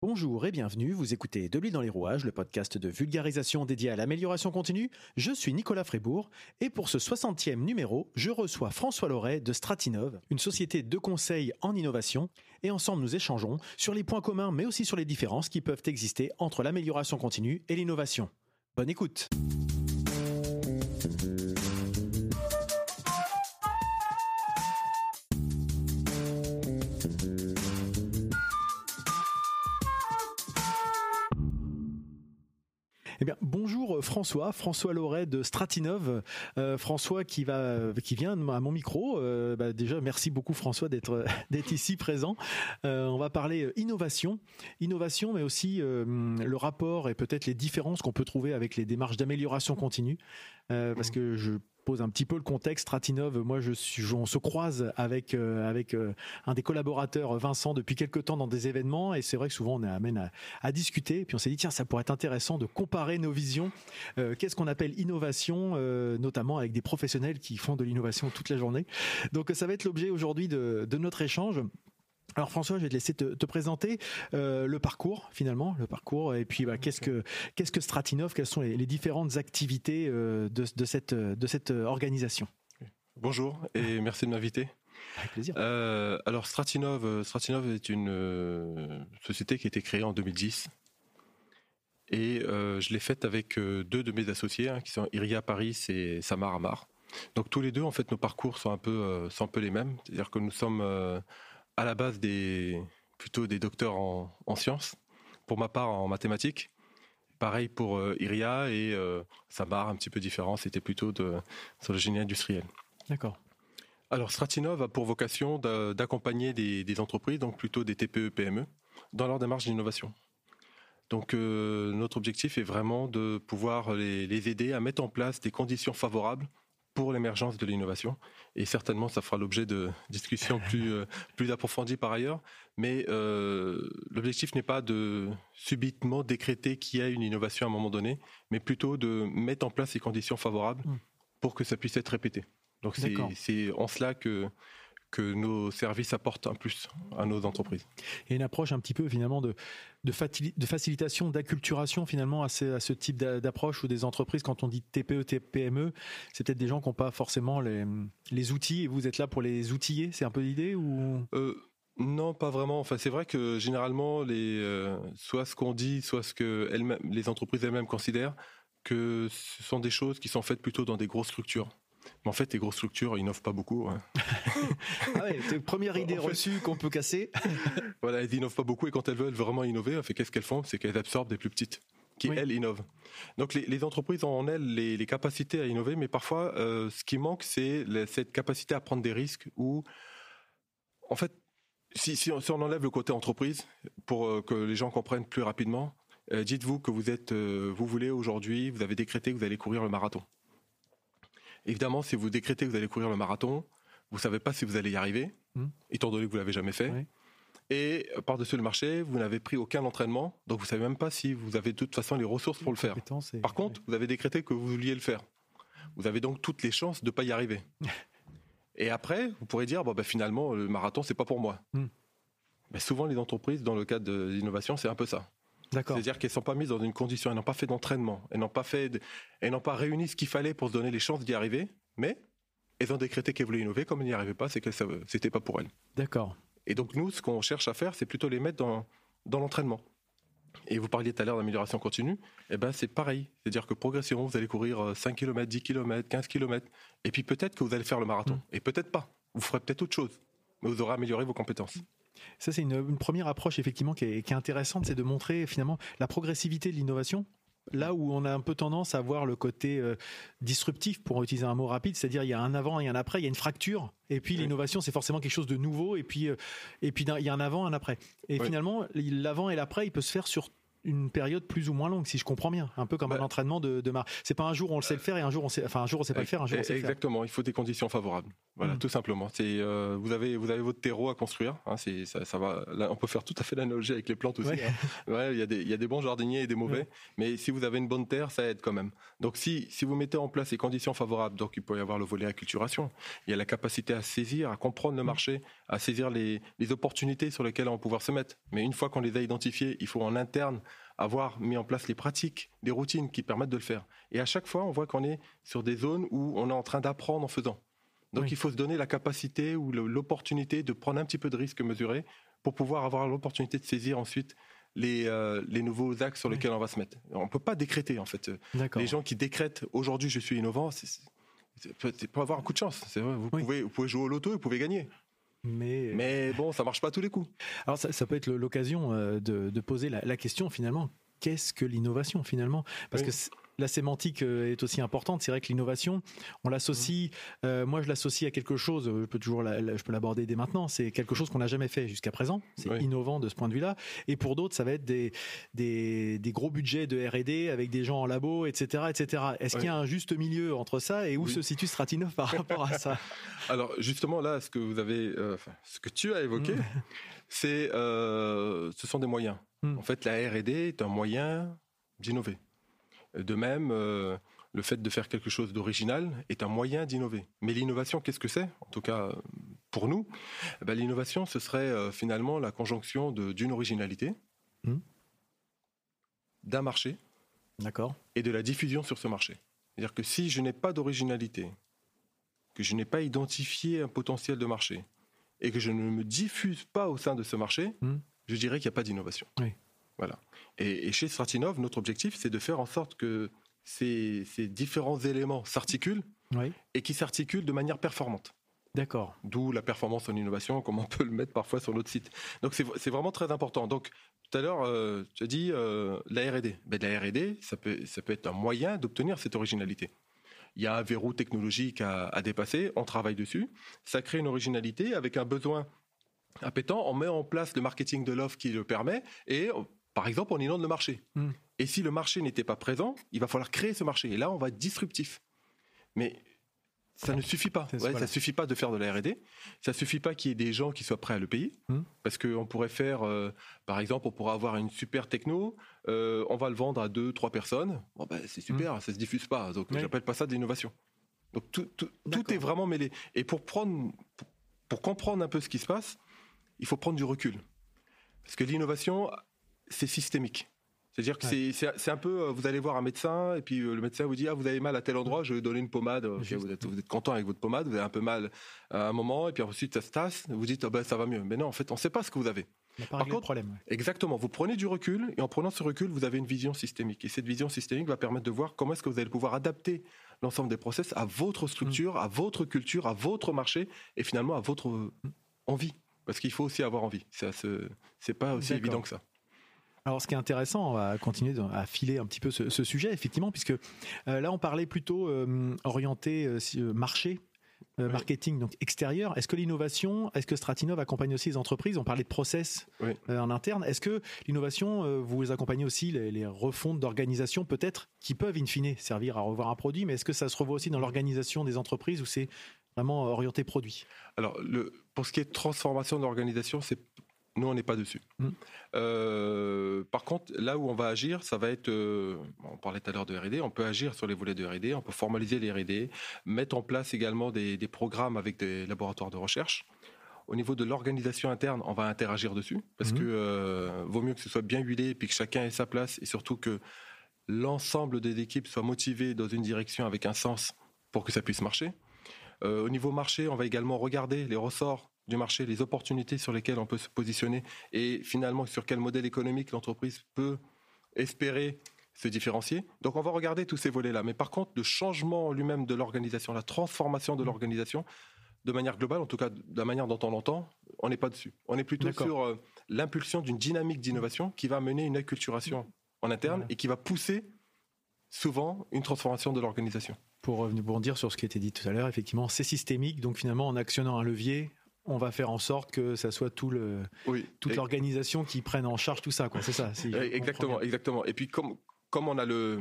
Bonjour et bienvenue, vous écoutez De l'huile dans les rouages, le podcast de vulgarisation dédié à l'amélioration continue. Je suis Nicolas Frébourg et pour ce 60e numéro, je reçois François Loret de Stratinov, une société de conseil en innovation, et ensemble nous échangeons sur les points communs mais aussi sur les différences qui peuvent exister entre l'amélioration continue et l'innovation. Bonne écoute bonjour François, François Loret de Stratinov. Euh, François qui va, qui vient à mon micro. Euh, bah, déjà, merci beaucoup François d'être d'être ici présent. Euh, on va parler innovation, innovation, mais aussi le rapport et peut-être les différences qu'on peut trouver avec les démarches d'amélioration continue, parce que je pose un petit peu le contexte. Stratinov, moi, on se croise avec euh, euh, un des collaborateurs, Vincent, depuis quelques temps dans des événements, et c'est vrai que souvent on amène à, à, discuter. Puis on s'est dit tiens, ça pourrait être intéressant de comparer nos visions. Euh, qu'est-ce qu'on appelle innovation, notamment avec des professionnels qui font de l'innovation toute la journée. Donc ça va être l'objet aujourd'hui de notre échange. Alors François, je vais te laisser te, présenter euh, le parcours finalement, le parcours et puis bah, qu'est-ce que qu'est-ce que Stratinov, quelles sont les, différentes activités euh, de, de, cette de cette organisation? Bonjour et merci de m'inviter. Avec plaisir. Euh, alors Stratinov, Stratinov est une société qui a été créée en 2010 et je l'ai faite avec deux de mes associés hein, qui sont Iria Paris et Samar Amar. Donc tous les deux en fait nos parcours sont un peu sont un peu les mêmes, c'est-à-dire que nous sommes à la base des plutôt des docteurs en, sciences, pour ma part en mathématiques. Pareil pour euh, Iria et euh, Samar, un petit peu différent, c'était plutôt de, sur le génie industriel. D'accord. Alors Stratinov a pour vocation d'accompagner des, entreprises, donc plutôt des TPE, PME, dans leur démarche d'innovation. Donc euh, notre objectif est vraiment de pouvoir les, aider à mettre en place des conditions favorables pour l'émergence de l'innovation. Et certainement, ça fera l'objet de discussions plus, euh, plus approfondies par ailleurs. Mais euh, l'objectif n'est pas de subitement décréter qu'il y a une innovation à un moment donné, mais plutôt de mettre en place les conditions favorables hmm. pour que ça puisse être répété. Donc c'est en cela que que nos services apportent un plus à nos entreprises. Et une approche un petit peu finalement de, de, facilitation, d'acculturation finalement à ce, à ce type d'approche ou des entreprises, quand on dit TPE, TPME, c'est peut-être des gens qui n'ont pas forcément les, les, outils et vous êtes là pour les outiller, c'est un peu l'idée ou? Euh, non, pas vraiment. Enfin, c'est vrai que généralement, les, euh, soit ce qu'on dit, soit ce que les entreprises elles-mêmes considèrent, que ce sont des choses qui sont faites plutôt dans des grosses structures. Mais en fait, les grosses structures, ils n'innovent pas beaucoup. Hein. ah ouais, première idée reçue qu'on peut casser. voilà, elles n'innovent pas beaucoup et quand elles veulent vraiment innover, qu'est-ce qu'elles font? C'est qu'elles absorbent des plus petites qui elles innovent. Donc les, entreprises ont en elles les, capacités à innover, mais parfois euh, ce qui manque c'est cette capacité à prendre des risques ou en fait si, si, on, enlève le côté entreprise pour euh, que les gens comprennent plus rapidement, euh, dites-vous que vous êtes vous voulez aujourd'hui, vous avez décrété que vous allez courir le marathon. Évidemment, si vous décrétez que vous allez courir le marathon, vous savez pas si vous allez y arriver, hmm. étant donné que vous l'avez jamais fait. Et euh, par-dessus le marché, vous n'avez pris aucun entraînement, donc vous savez même pas si vous avez de toute façon les ressources pour le faire. Par contre, vous avez décrété que vous vouliez le faire. Vous avez donc toutes les chances de pas y arriver. Et après, vous pourrez dire, bon, ben, finalement, le marathon, c'est pas pour moi. Hmm. Mais souvent, les entreprises, dans le cadre de l'innovation, c'est un peu ça. C'est-à-dire qu'elles sont pas mises dans une condition, elles n'ont pas fait d'entraînement, elles n'ont pas fait, elles n'ont pas réuni ce qu'il fallait pour se donner les chances d'y arriver, mais elles ont décrété qu'elles voulaient innover, comme elles n'y arrivaient pas, c'est que c'était pas pour elles. D'accord. Et donc nous, ce qu'on cherche à faire, c'est plutôt les mettre dans, dans l'entraînement. Et vous parliez tout à l'heure d'amélioration continue, eh ben c'est pareil. C'est-à-dire que progressivement, vous allez courir 5 km, 10 km, 15 km, et puis peut-être que vous allez faire le marathon, mmh. et peut-être pas. Vous ferez peut-être autre chose, mais vous aurez amélioré vos compétences. Ça, c'est une, première approche effectivement qui est, intéressante, c'est de montrer finalement la progressivité de l'innovation. Là où on a un peu tendance à voir le côté euh, disruptif, pour utiliser un mot rapide, c'est-à-dire il y a un avant et un après, il y a une fracture, et puis l'innovation c'est forcément quelque chose de nouveau, et puis euh, et puis il y a un avant, un après. Et finalement, l'avant et l'après, il peut se faire sur une période plus ou moins longue, si je comprends bien. Un peu comme un bah. entraînement de, de mar. C'est pas un jour on le sait le faire et un jour on sait, enfin un jour on sait pas le faire, un jour on sait le faire. Exactement. Il faut des conditions favorables. Voilà, mm. tout simplement. C'est euh, vous avez vous avez votre terreau à construire. Hein, c'est ça, ça, va. Là, on peut faire tout à fait l'analogie avec les plantes aussi. Ouais. Hein. ouais. il y a des il y a des bons jardiniers et des mauvais, mais si vous avez une bonne terre, ça aide quand même. Donc si si vous mettez en place les conditions favorables, donc il peut y avoir le volet acculturation. Il y a la capacité à saisir, à comprendre le mm. marché, à saisir les, opportunités sur lesquelles on va pouvoir se mettre. Mais une fois qu'on les a identifiées, il faut en interne avoir mis en place les pratiques, les routines qui permettent de le faire. Et à chaque fois, on voit qu'on est sur des zones où on est en train d'apprendre en faisant. Donc il faut se donner la capacité ou l'opportunité de prendre un petit peu de risque mesuré pour pouvoir avoir l'opportunité de saisir ensuite les, euh, les nouveaux axes sur lesquels on va se mettre. On ne peut pas décréter en fait. Les gens qui décrètent aujourd'hui je suis innovant, c'est pour avoir un coup de chance. Vous, pouvez, vous pouvez jouer au loto et vous pouvez gagner. Mais, Mais bon, ça marche pas tous les coups. Alors ça, peut être l'occasion euh, de, poser la, la question finalement. Qu'est-ce que l'innovation finalement? Parce que la sémantique euh, est aussi importante. C'est vrai que l'innovation, on l'associe. Euh, moi, je l'associe à quelque chose. Je peux toujours, je peux l'aborder dès maintenant. C'est quelque chose qu'on n'a jamais fait jusqu'à présent. C'est innovant de ce point de vue-là. Et pour d'autres, ça va être des, des, gros budgets de R&D avec des gens en labo, etc., etc. Est-ce qu'il y a un juste milieu entre ça et où se situe Stratinov par rapport à ça? Alors justement là, ce que vous avez, euh, ce que tu as évoqué, mm. c'est, ce sont des moyens. Mm. En fait, la R&D est un moyen d'innover. De même, euh, le fait de faire quelque chose d'original est un moyen d'innover. Mais l'innovation, qu'est-ce que c'est? En tout cas, pour nous, eh ben, l'innovation, ce serait euh, finalement la conjonction d'une originalité, hmm. d'un marché, et de la diffusion sur ce marché. C'est-à-dire que si je n'ai pas d'originalité, que je n'ai pas identifié un potentiel de marché, et que je ne me diffuse pas au sein de ce marché, hmm. je dirais qu'il n'y a pas d'innovation. Voilà. Et, chez Stratinov, notre objectif, c'est de faire en sorte que ces, différents éléments s'articulent et qui s'articulent de manière performante. D'accord. D'où la performance en innovation, comme on peut le mettre parfois sur notre site. Donc c'est vraiment très important. Donc tout à l'heure, euh, tu as dit euh, la R&D. Ben, la R&D, ça peut, ça peut être un moyen d'obtenir cette originalité. Il y a un verrou technologique à, à, dépasser, on travaille dessus. Ça crée une originalité avec un besoin appétant. On met en place le marketing de l'offre qui le permet et par exemple, on inonde le marché. Hmm. Et si le marché n'était pas présent, il va falloir créer ce marché. Et là, on va être disruptif. Mais ça ne suffit pas. Ça ne suffit pas de faire de la R&D. Ça suffit pas qu'il y ait des gens qui soient prêts à le payer. Hmm. Parce qu'on pourrait faire, euh, par exemple, on pourrait avoir une super techno, euh, on va le vendre à deux, trois personnes. Bon, ben, c'est super, ça hmm. ça se diffuse pas. Donc, je j'appelle pas ça de l'innovation. Donc, tout, est vraiment mêlé. Et pour prendre, pour comprendre un peu ce qui se passe, il faut prendre du recul. Parce que l'innovation, c'est systémique. C'est-à-dire que c'est un peu, euh, vous allez voir un médecin et puis euh, le médecin vous dit ah vous avez mal à tel endroit, je vais vous donner une pommade. vous, êtes, vous êtes content avec votre pommade, vous avez un peu mal à un moment et puis ensuite ça se tasse, vous dites oh ben ça va mieux. Mais non, en fait on ne sait pas ce que vous avez. Par contre, problème. exactement, vous prenez du recul et en prenant ce recul, vous avez une vision systémique. Et cette vision systémique va permettre de voir comment est-ce que vous allez pouvoir adapter l'ensemble des process à votre structure, mm. à votre culture, à votre marché et finalement à votre mm. envie. Parce qu'il faut aussi avoir envie. C'est pas aussi évident que ça. Alors, ce qui est intéressant, on va continuer à filer un petit peu ce, sujet, effectivement, puisque euh, là, on parlait plutôt euh, orienté euh, marché. marketing donc extérieur. Est-ce que l'innovation, est-ce que Stratinov accompagne aussi les entreprises? On parlait de process en interne. Est-ce que l'innovation, vous accompagnez aussi les, les refontes d'organisation peut-être qui peuvent in fine servir à revoir un produit, mais est-ce que ça se revoit aussi dans l'organisation des entreprises ou c'est vraiment orienté produit? Alors, le, pour ce qui est de transformation d'organisation, c'est nous, on n'est pas dessus. Mm. Euh, par contre, là où on va agir, ça va être, euh, on parlait tout à l'heure de R&D, on peut agir sur les volets de R&D, on peut formaliser les R&D, mettre en place également des, programmes avec des laboratoires de recherche. Au niveau de l'organisation interne, on va interagir dessus parce qu'il mm. que euh, vaut mieux que ce soit bien huilé, puis que chacun ait sa place et surtout que l'ensemble des équipes soient motivées dans une direction avec un sens pour que ça puisse marcher. au niveau marché, on va également regarder les ressorts du marché, les opportunités sur lesquelles on peut se positionner et finalement sur quel modèle économique l'entreprise peut espérer se différencier. Donc on va regarder tous ces volets-là. Mais par contre, le changement lui-même de l'organisation, la transformation de mmh. l'organisation, de manière globale, en tout cas de la manière dont on l'entend, on n'est pas dessus. On est plutôt sur euh, l'impulsion d'une dynamique d'innovation qui va mener une acculturation en interne et qui va pousser souvent une transformation de l'organisation. Pour revenir dire sur ce qui a été dit tout à l'heure, effectivement, c'est systémique. Donc finalement, en actionnant un levier, on va faire en sorte que ça soit tout le, toute l'organisation qui prenne en charge tout ça. C'est ça. exactement, exactement. Et puis comme, comme on a le,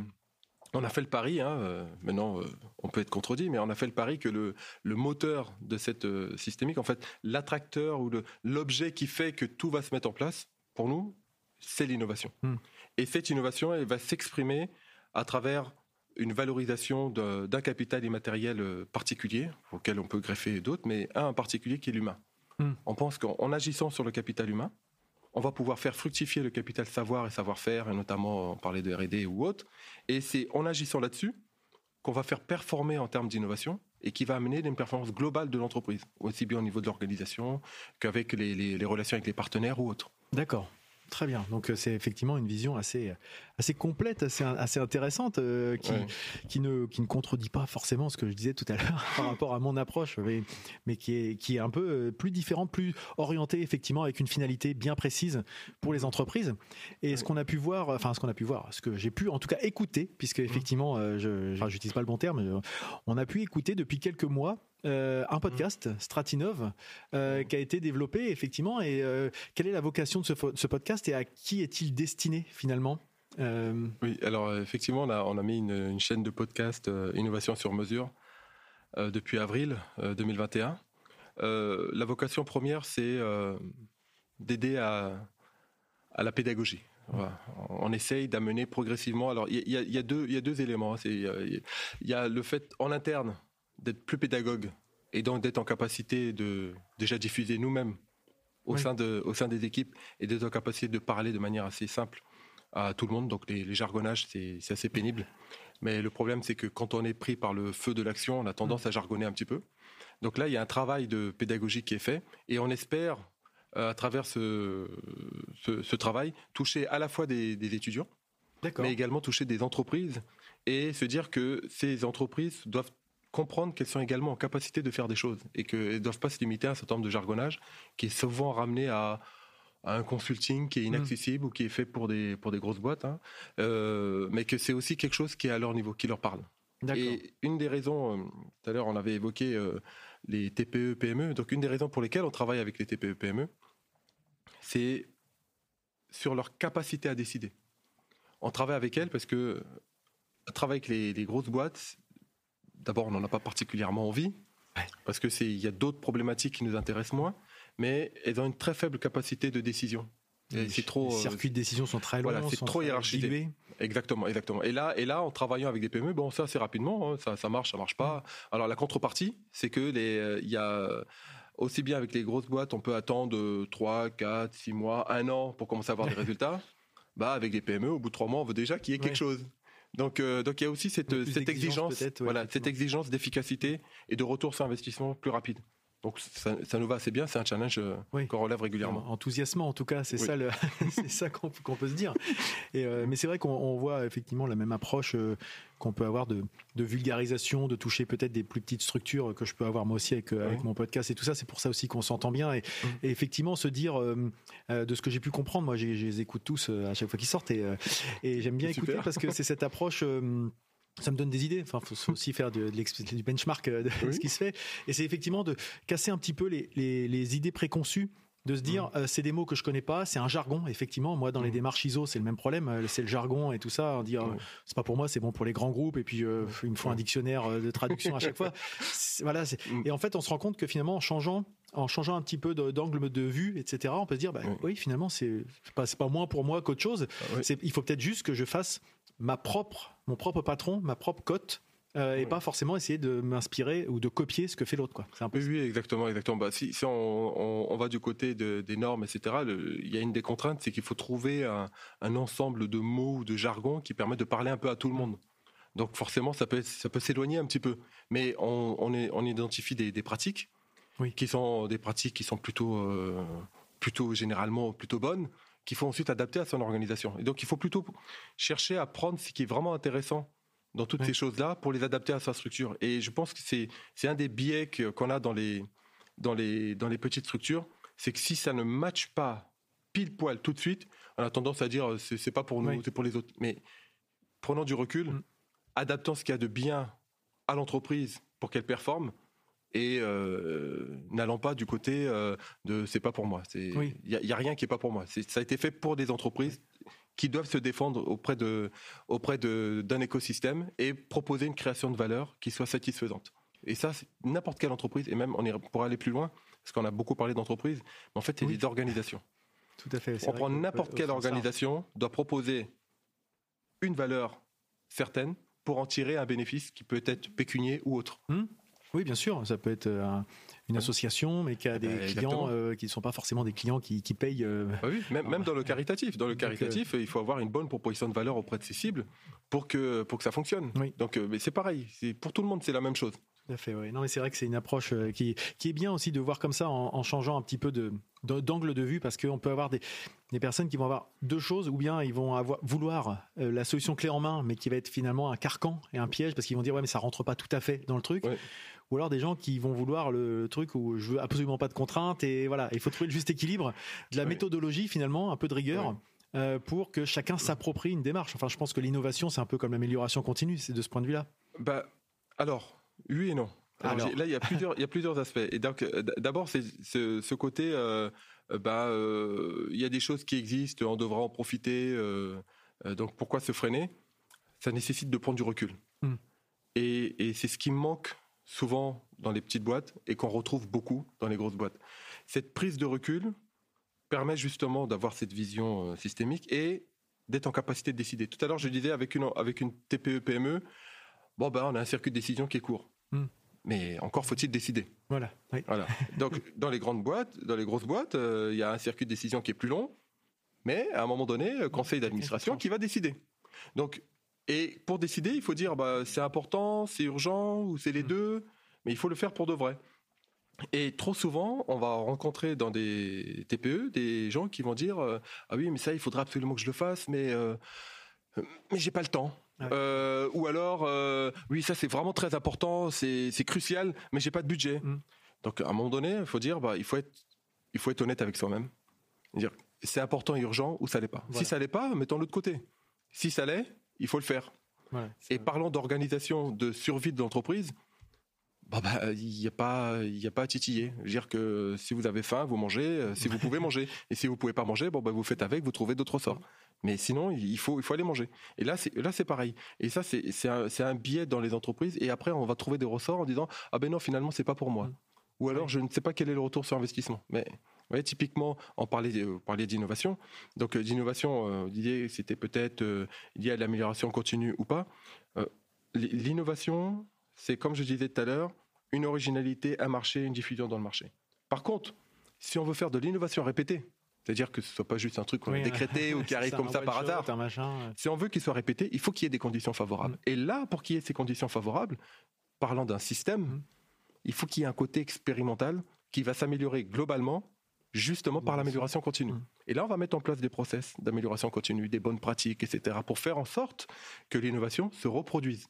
on a fait le pari, hein, euh, maintenant euh, on peut être contredit, mais on a fait le pari que le, le moteur de cette euh, systémique, en fait, l'attracteur ou l'objet qui fait que tout va se mettre en place, pour nous, c'est l'innovation. Hmm. Et cette innovation, elle va s'exprimer à travers une valorisation d'un capital immatériel euh, particulier, auquel on peut greffer d'autres, mais un en particulier qui est l'humain. Hmm. On pense qu'en agissant sur le capital humain, on va pouvoir faire fructifier le capital savoir et savoir-faire, et notamment parler de R&D ou autre. Et c'est en agissant là-dessus qu'on va faire performer en termes d'innovation et qui va amener une performance globale de l'entreprise, aussi bien au niveau de l'organisation qu'avec les, relations avec les partenaires ou autres. D'accord. Très bien. Donc euh, c'est effectivement une vision assez assez complète, assez assez intéressante, euh, qui qui ne qui ne contredit pas forcément ce que je disais tout à l'heure par rapport à mon approche, mais mais qui est qui est un peu euh, plus différente, plus orientée effectivement avec une finalité bien précise pour les entreprises. Et ce qu'on a pu voir, enfin ce qu'on a pu voir, ce que j'ai pu en tout cas écouter, puisque effectivement, je j'utilise pas le bon terme, on a pu écouter depuis quelques mois euh, un podcast, Stratinov, euh, qui a été développé effectivement. Et euh, quelle est la vocation de ce, podcast et à qui est-il destiné finalement Oui, alors effectivement, on a, on a mis une, chaîne de podcast Innovation sur mesure depuis avril 2021. la vocation première, c'est d'aider à, à la pédagogie. On essaye d'amener progressivement. Alors, il y, y, a deux éléments. Hein. Il y, a le fait en interne d'être plus pédagogue et donc d'être en capacité de déjà diffuser nous-mêmes au, sein de, au sein des équipes et d'être en capacité de parler de manière assez simple à tout le monde. Donc les, jargonnages, c'est assez pénible. Mais le problème, c'est que quand on est pris par le feu de l'action, on a tendance mm. à jargonner un petit peu. Donc là, il y a un travail de pédagogie qui est fait et on espère, euh, à travers ce, ce, travail, toucher à la fois des, des étudiants, mais également toucher des entreprises et se dire que ces entreprises doivent comprendre qu'elles sont également en capacité de faire des choses et qu'elles ne doivent pas se limiter à un certain nombre de jargonnage qui est souvent ramené à, un consulting qui est inaccessible ou qui est fait pour des, pour des grosses boîtes, hein. euh, mais que c'est aussi quelque chose qui est à leur niveau, qui leur parle. Et une des raisons, euh, tout à l'heure on avait évoqué euh, les TPE, PME, donc une des raisons pour lesquelles on travaille avec les TPE, PME, c'est sur leur capacité à décider. On travaille avec elles parce que travailler avec les, les grosses boîtes, d'abord, on n'en a pas particulièrement envie, parce que c'est il y a d'autres problématiques qui nous intéressent moins, mais elles ont une très faible capacité de décision. c'est trop. Les euh, circuits de décision sont très longs. Voilà, c'est trop hiérarchisé. Exactement, exactement. Et là, et là, en travaillant avec des PME, bon, ça assez rapidement, hein, ça, ça marche, ça marche pas. Alors la contrepartie, c'est que les, euh, il y a aussi bien avec les grosses boîtes, on peut attendre 3, 4, 6 mois, un an pour commencer à avoir des résultats. Bah, avec les PME, au bout de 3 mois, on veut déjà qu'il y ait quelque chose. Donc, euh, donc il y a aussi cette, cette exigence, voilà, cette exigence d'efficacité et de retour sur investissement plus rapide. Donc ça, ça, nous va assez bien, c'est un challenge euh, qu'on relève régulièrement. Enthousiasmant en tout cas, c'est ça, c'est ça qu'on peut se dire. Et, euh, mais c'est vrai qu'on voit effectivement la même approche euh, qu'on peut avoir de, de, vulgarisation, de toucher peut-être des plus petites structures que je peux avoir moi aussi avec, avec mon podcast et tout ça. C'est pour ça aussi qu'on s'entend bien et, mmh. et, effectivement se dire de ce que j'ai pu comprendre. Moi, je les écoute tous à chaque fois qu'ils sortent et, et j'aime bien écouter parce que c'est cette approche ça me donne des idées. Enfin, faut aussi faire du benchmark euh, de ce qui se fait. Et c'est effectivement de casser un petit peu les, les, les idées préconçues de se dire euh, c'est des mots que je connais pas, c'est un jargon effectivement. Moi dans les démarches ISO c'est le même problème, euh, c'est le jargon et tout ça. On dit c'est pas pour moi, c'est bon pour les grands groupes et puis il me faut un dictionnaire de traduction à chaque fois. Voilà. Mm. Et en fait on se rend compte que finalement en changeant en changeant un petit peu d'angle de vue, etc., on peut se dire, bah, oui, finalement, c'est pas, pas moins pour moi qu'autre chose. Ah il faut peut-être juste que je fasse ma propre, mon propre patron, ma propre cote. Euh, et pas forcément essayer de m'inspirer ou de copier ce que fait l'autre. Quoi. Un peu oui, exactement. exactement. Bah, si, si on, on, va du côté de, des normes, etc., il y a une des contraintes, c'est qu'il faut trouver un, un, ensemble de mots ou de jargon qui permet de parler un peu à tout le monde. Donc forcément, ça peut, ça peut s'éloigner un petit peu. Mais on, on, est, on identifie des, des pratiques oui. qui sont des pratiques qui sont plutôt, euh, plutôt généralement plutôt bonnes qu'il faut ensuite adapter à son organisation. Et donc, il faut plutôt chercher à prendre ce qui est vraiment intéressant dans toutes ces choses-là pour les adapter à sa structure. Et je pense que c'est, c'est un des biais qu'on a dans les, dans, les, dans les petites structures, c'est que si ça ne matche pas pile poil tout de suite, on a tendance à dire c'est, c'est pas pour nous, c'est pour les autres. Mais prenant du recul, mm. adaptant ce qu'il y a de bien à l'entreprise pour qu'elle performe, et euh, n'allant pas du côté euh, de c'est pas pour moi. Il y, a, rien qui est pas pour moi. Ça a été fait pour des entreprises qui doivent se défendre auprès de auprès de d'un écosystème et proposer une création de valeur qui soit satisfaisante. Et ça, n'importe quelle entreprise et même on est pour aller plus loin parce qu'on a beaucoup parlé d'entreprise, mais en fait, c'est des organisations. Tout à fait. On prend n'importe quelle organisation doit proposer une valeur certaine pour en tirer un bénéfice qui peut être pécunier ou autre. Hum oui, bien sûr, ça peut être euh, une association, mais qui a des Bah, clients qui ne sont pas forcément des clients qui, qui payent. Ah oui, même, même dans le caritatif. Dans le caritatif, il faut avoir une bonne proposition de valeur auprès de ses cibles pour que, pour que ça fonctionne. Oui. Donc, mais c'est pareil. C'est, pour tout le monde, c'est la même chose. Tout à fait, oui. Non, mais c'est vrai que c'est une approche qui, qui est bien aussi de voir comme ça en, en changeant un petit peu de, d'angle de vue parce qu'on peut avoir des, des personnes qui vont avoir deux choses ou bien ils vont avoir, vouloir euh, la solution clé en main mais qui va être finalement un carcan et un piège parce qu'ils vont dire ouais mais ça rentre pas tout à fait dans le truc Ouais. Ou alors des gens qui vont vouloir le truc où je veux absolument pas de contraintes et voilà il faut trouver le juste équilibre de la Ouais. méthodologie finalement un peu de rigueur Ouais. euh, pour que chacun s'approprie une démarche enfin je pense que l'innovation c'est un peu comme l'amélioration continue c'est de ce point de vue là Bah, alors, oui et non. Alors, là, il y a plusieurs, il y a plusieurs aspects. Et donc, euh, d'abord, c'est ce, ce côté, euh, bah, euh, il y a des choses qui existent, on devra en profiter. euh, donc, pourquoi se freiner? Ça nécessite de prendre du recul. Hmm. Et, et c'est ce qui manque souvent dans les petites boîtes et qu'on retrouve beaucoup dans les grosses boîtes. Cette prise de recul permet justement d'avoir cette vision euh, systémique et d'être en capacité de décider. Tout à l'heure, je disais avec une avec une TPE PME, bon ben on a un circuit de décision qui est court. Hmm. Mais encore faut-il décider. voilà oui. Voilà. Donc dans les grandes boîtes, dans les grosses boîtes, euh, il y a un circuit de décision qui est plus long, mais à un moment donné, conseil d'administration qui va décider. Donc et pour décider, il faut dire bah c'est important, c'est urgent ou c'est les Hmm. deux, mais il faut le faire pour de vrai. Et trop souvent, on va rencontrer dans des TPE des gens qui vont dire euh, ah oui mais ça il faudra absolument que je le fasse mais euh, mais j'ai pas le temps. Euh, ou alors euh, oui ça c'est vraiment très important, c'est c'est crucial mais j'ai pas de budget. Mm. Donc à un moment donné, il faut dire bah il faut être il faut être honnête avec soi-même. Dire c'est important et urgent ou ça l'est pas. Voilà. Si ça l'est pas, mettons l'autre côté. Si ça l'est, il faut le faire. Voilà. Et parlant d'organisation, de survie de l'entreprise, bah, bah, il n'y a pas, il y a pas à titiller. Je veux dire que si vous avez faim, vous mangez. euh, Si vous pouvez manger, et si vous pouvez pas manger, bon, bah, vous faites avec, vous trouvez d'autres sorts. Mais sinon, il faut, il faut aller manger. Et là, c'est, là, c'est pareil. Et ça, c'est, c'est un, c'est un biais dans les entreprises. Et après, on va trouver des ressorts en disant, ah ben non, finalement, c'est pas pour moi. Mm. Ou alors, je ne sais pas quel est le retour sur investissement. Mais, voyez, typiquement, on parlait, vous parliez d'innovation. Donc, euh, d'innovation, euh, l'idée, c'était peut-être euh, lié à l'amélioration continue ou pas. Euh, l'innovation, c'est comme je disais tout à l'heure, une originalité, un marché, une diffusion dans le marché. Par contre, si on veut faire de l'innovation répétée, c'est-à-dire que ce soit pas juste un truc qu'on Oui, a décrété ou qui arrive comme ça par hasard, machin si on veut qu'il soit répété, il faut qu'il y ait des conditions favorables. Mm. Et là, pour qu'il y ait ces conditions favorables, parlant d'un système, Mm. il faut qu'il y ait un côté expérimental qui va s'améliorer globalement, justement par l'amélioration continue. Mm. Et là, on va mettre en place des process d'amélioration continue, des bonnes pratiques, etc., pour faire en sorte que l'innovation se reproduise.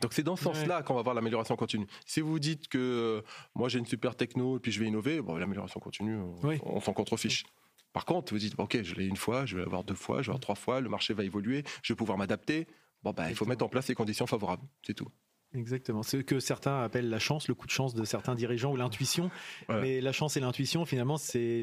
Donc c'est dans ce Ouais. sens-là qu'on va voir l'amélioration continue. Si vous dites que euh, moi j'ai une super techno et puis je vais innover, bon, l'amélioration continue, on, Oui. on s'en contrefiche. Par contre, vous dites, bon, ok, je l'ai une fois, je vais l'avoir deux fois, je vais l'avoir trois fois, le marché va évoluer, je vais pouvoir m'adapter. Bon, bah, il faut mettre en place les conditions favorables, c'est tout. Exactement. Ce que certains appellent la chance, le coup de chance de certains dirigeants ou l'intuition. Voilà. Mais la chance et l'intuition, finalement, c'est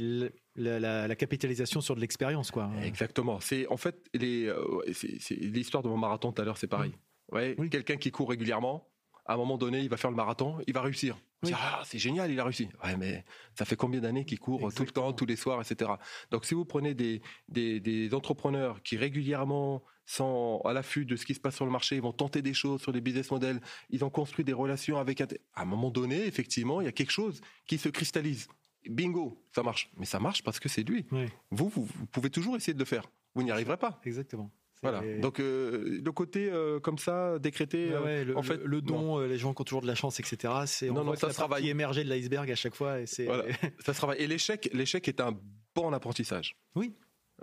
la, la- la capitalisation sur de l'expérience, quoi. Exactement. C'est en fait euh, ouais, l'histoire de mon marathon tout à l'heure, c'est pareil. Ouais, Oui. quelqu'un qui court régulièrement, à un moment donné, il va faire le marathon, il va réussir. Oui. ah, c'est génial, il a réussi. Ouais, mais ça fait combien d'années qu'il court tout le temps, tous les soirs, etc. Donc, si vous prenez des, des, des entrepreneurs qui régulièrement sont à l'affût de ce qui se passe sur le marché, ils vont tenter des choses sur les business models, ils ont construit des relations avec un... À un moment donné, effectivement, il y a quelque chose qui se cristallise. Bingo, ça marche. Mais ça marche parce que c'est lui. Oui, Vous, vous, vous pouvez toujours essayer de le faire. Vous n'y arriverez pas. exactement. Voilà. Donc euh, le côté euh, comme ça décrété, euh, ouais, le, en fait, le, don, euh, les gens qui ont toujours de la chance, etc. C'est on Non, non, ça travaille. partie émergée de l'iceberg à chaque fois. Et c'est Voilà. ça se travaille. Et l'échec, l'échec est un bon apprentissage. Oui.